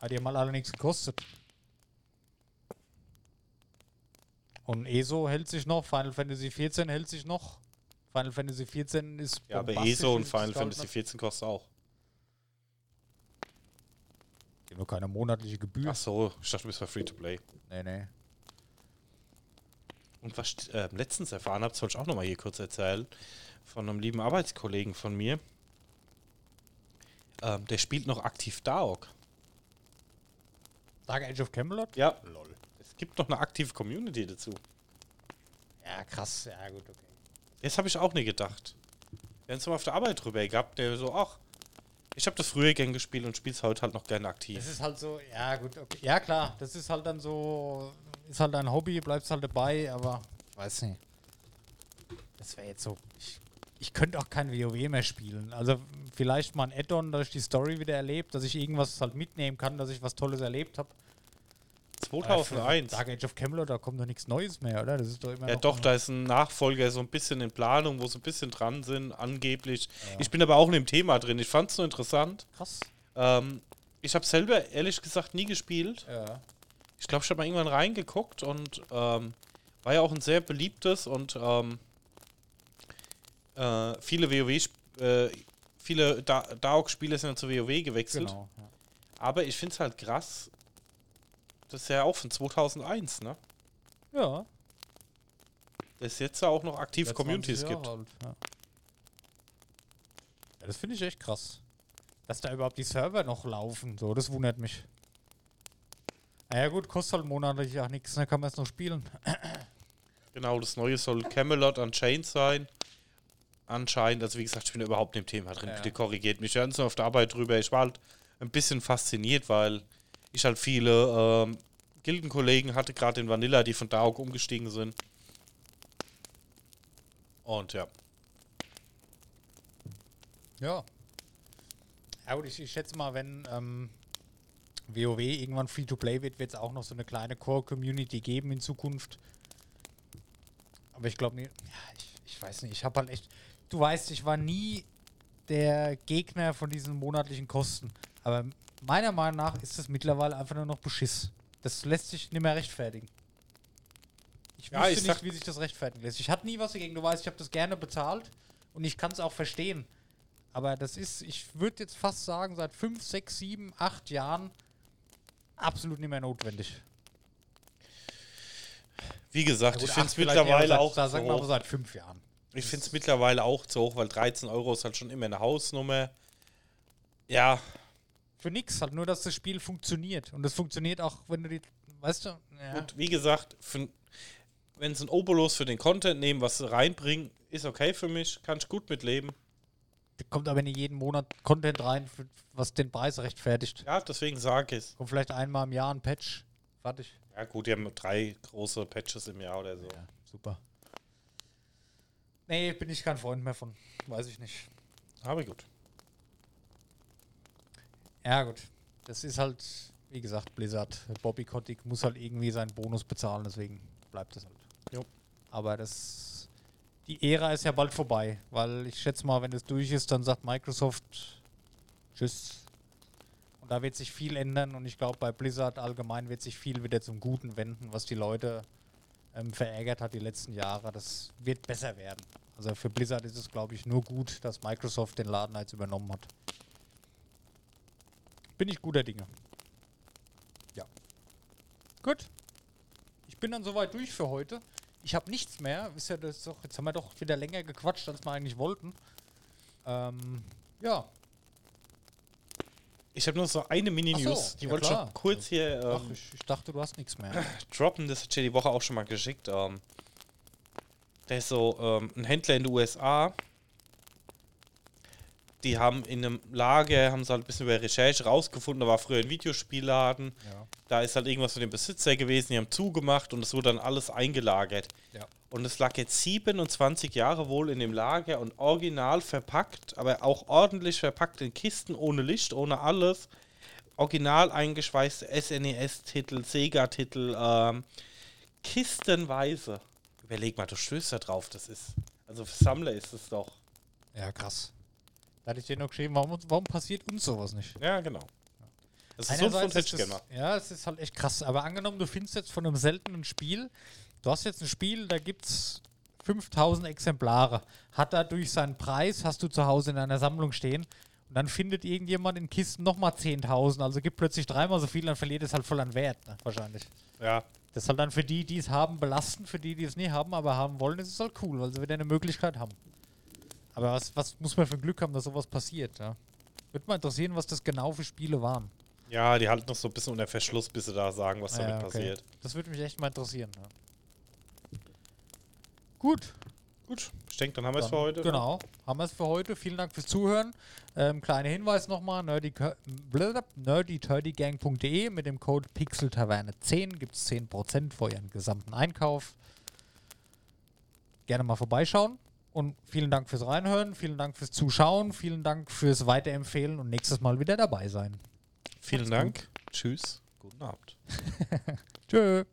Hat ja mal alle nichts gekostet. Und ESO hält sich noch, Final Fantasy 14 hält sich noch. Final Fantasy 14 ist. Ja, aber ESO und Final Fantasy 14 kostet auch. Die haben nur keine monatliche Gebühr. Ach so, ich dachte, du bist bei Free-to-Play. Nee, nee. Und was ich äh, letztens erfahren habe, soll ich auch nochmal hier kurz erzählen, von einem lieben Arbeitskollegen von mir. Ähm, der spielt noch aktiv DAOG. Dark Age of Camelot? Ja. Es gibt noch eine aktive Community dazu. Ja, krass. Ja, gut, okay. Das habe ich auch nie gedacht. Wir haben es mal auf der Arbeit drüber gehabt, der so, ach, ich habe das früher gern gespielt und spiele es heute halt noch gerne Das aktiv. ist halt so, ja, gut, okay. Ja, klar, das ist halt dann so, ist halt ein Hobby, bleibst halt dabei, aber ich weiß nicht. Das wäre jetzt so, ich, ich könnte auch kein WoW mehr spielen. Also vielleicht mal ein Add-on, dass ich die Story wieder erlebt, dass ich irgendwas halt mitnehmen kann, dass ich was Tolles erlebt habe. 2001. Dark Age of Camelot, da kommt doch nichts Neues mehr, oder? Das ist doch immer Ja, doch, da ist ein Nachfolger so ein bisschen in Planung, wo sie ein bisschen dran sind, angeblich. Ich bin aber auch in dem Thema drin. Ich fand es nur interessant. krass. Ähm, ich habe selber ehrlich gesagt nie gespielt. Ja. Ich glaube, ich habe mal irgendwann reingeguckt und ähm, war ja auch ein sehr beliebtes und ähm, äh, viele WoW, äh, viele Da- DAOG-Spieler sind ja zu WoW gewechselt. Genau. Ja. Aber ich finde es halt krass. Das ist ja auch von 2001, ne? ja. Dass es jetzt ja auch noch aktiv Ja, Communities 20 Jahre gibt. alt, ja. ja, das finde ich echt krass. Dass da überhaupt die Server noch laufen, so, das wundert mich. Naja gut, kostet halt monatlich auch nichts, dann kann man es noch spielen. Genau, das neue soll Camelot Unchained sein. Anscheinend, also wie gesagt, ich bin überhaupt nicht im Thema drin. Ja. Bitte korrigiert mich. Wir hatten es auf der Arbeit drüber. Ich war halt ein bisschen fasziniert, weil ich halt viele ähm, Gildenkollegen hatte, gerade in Vanilla, die von DAOG umgestiegen sind. Und ja. Ja. Ja gut, ich, ich schätze mal, wenn, ähm, WoW irgendwann Free-to-Play wird, wird es auch noch so eine kleine Core-Community geben in Zukunft. Aber ich glaube, ja, ich, ich weiß nicht, ich habe halt echt, du weißt, ich war nie der Gegner von diesen monatlichen Kosten. Aber meiner Meinung nach ist das mittlerweile einfach nur noch Beschiss. Das lässt sich nicht mehr rechtfertigen. Ich Ja, wüsste ich nicht, wie sich das rechtfertigen lässt. Ich hatte nie was dagegen. Du weißt, ich habe das gerne bezahlt und ich kann es auch verstehen. Aber das ist, ich würde jetzt fast sagen, seit 5, 6, 7, 8 Jahren absolut nicht mehr notwendig. Wie gesagt, gut, ich finde es mittlerweile seit, auch da sagen wir aber seit 5 Jahren. Ich finde es mittlerweile auch zu hoch, weil 13 Euro ist halt schon immer eine Hausnummer. Ja, Für nix, halt nur, dass das Spiel funktioniert. Und das funktioniert auch, wenn du die, weißt du, ja. Und wie gesagt, wenn sie ein Obolus für den Content nehmen, was sie reinbringen, ist okay für mich, kann ich gut mitleben. Da kommt aber nicht jeden Monat Content rein, was den Preis rechtfertigt. Ja, deswegen sage ich es. Kommt vielleicht einmal im Jahr ein Patch. Fertig. Ja gut, die haben drei große Patches im Jahr oder so. Ja, super. Nee, bin ich kein Freund mehr von. Weiß ich nicht. Aber gut. Ja, gut. Das ist halt, wie gesagt, Blizzard. Bobby Kotick muss halt irgendwie seinen Bonus bezahlen, deswegen bleibt das halt. Jo. Aber das. Die Ära ist ja bald vorbei, weil ich schätze mal, wenn das durch ist, dann sagt Microsoft Tschüss. Und da wird sich viel ändern und ich glaube, bei Blizzard allgemein wird sich viel wieder zum Guten wenden, was die Leute ähm, verärgert hat die letzten Jahre. Das wird besser werden. Also für Blizzard ist es, glaube ich, nur gut, dass Microsoft den Laden jetzt übernommen hat. Bin ich guter Dinge. Ja. Gut. Ich bin dann soweit durch für heute. Ich habe nichts mehr. Wisst ihr, das ist doch, jetzt haben wir doch wieder länger gequatscht, als wir eigentlich wollten. Ähm, ja. Ich habe nur so eine Mini-News, Ach so, die ja wollte ich noch kurz hier Ach, ähm, ich, ich dachte, du hast nichts mehr. droppen. Das hat dir die Woche auch schon mal geschickt. Ähm, der ist so ähm, ein Händler in den USA. Die haben in einem Lager, haben sie halt ein bisschen über Recherche rausgefunden, da war früher ein Videospielladen. Ja. Da ist halt irgendwas von dem Besitzer gewesen, die haben zugemacht und es wurde dann alles eingelagert. Ja. Und es lag jetzt 27 Jahre wohl in dem Lager und original verpackt, aber auch ordentlich verpackt in Kisten ohne Licht, ohne alles. Original eingeschweißte SNES-Titel, Sega-Titel, ähm, kistenweise. Überleg mal, du stößt da drauf, das ist. Also für Sammler ist es doch. Ja, krass. Da hatte ich dir noch geschrieben, warum, warum passiert uns sowas nicht? Ja, genau. Das ist so ein gerne mal. Ja, es ist halt echt krass. Aber angenommen, du findest jetzt von einem seltenen Spiel, du hast jetzt ein Spiel, da gibt es 5000 Exemplare. Hat dadurch seinen Preis, hast du zu Hause in einer Sammlung stehen. Und dann findet irgendjemand in Kisten nochmal 10.000. Also gibt plötzlich dreimal so viel, dann verliert es halt voll an Wert, ne? wahrscheinlich. Ja, Das ist halt dann für die, die es haben, belastend. Für die, die es nie haben, aber haben wollen, ist es halt cool, weil sie wieder eine Möglichkeit haben. Aber was, was muss man für Glück haben, dass sowas passiert? Ja? Würde mal interessieren, was das genau für Spiele waren. ja, die halten noch so ein bisschen unter Verschluss, bis sie da sagen, was damit Ja, okay. passiert. Das würde mich echt mal interessieren. Ja. Gut. Gut, ich denke, dann haben wir es für heute. Genau, haben wir es für heute. Vielen Dank fürs Zuhören. Ähm, kleiner Hinweis nochmal: nerdyturdygang.de mit dem Code PixelTaverne10 gibt es 10% für Ihren gesamten Einkauf. Gerne mal vorbeischauen. Und vielen Dank fürs Reinhören, vielen Dank fürs Zuschauen, vielen Dank fürs Weiterempfehlen und nächstes Mal wieder dabei sein. Vielen Dank. Tschüss. Guten Abend. Tschö.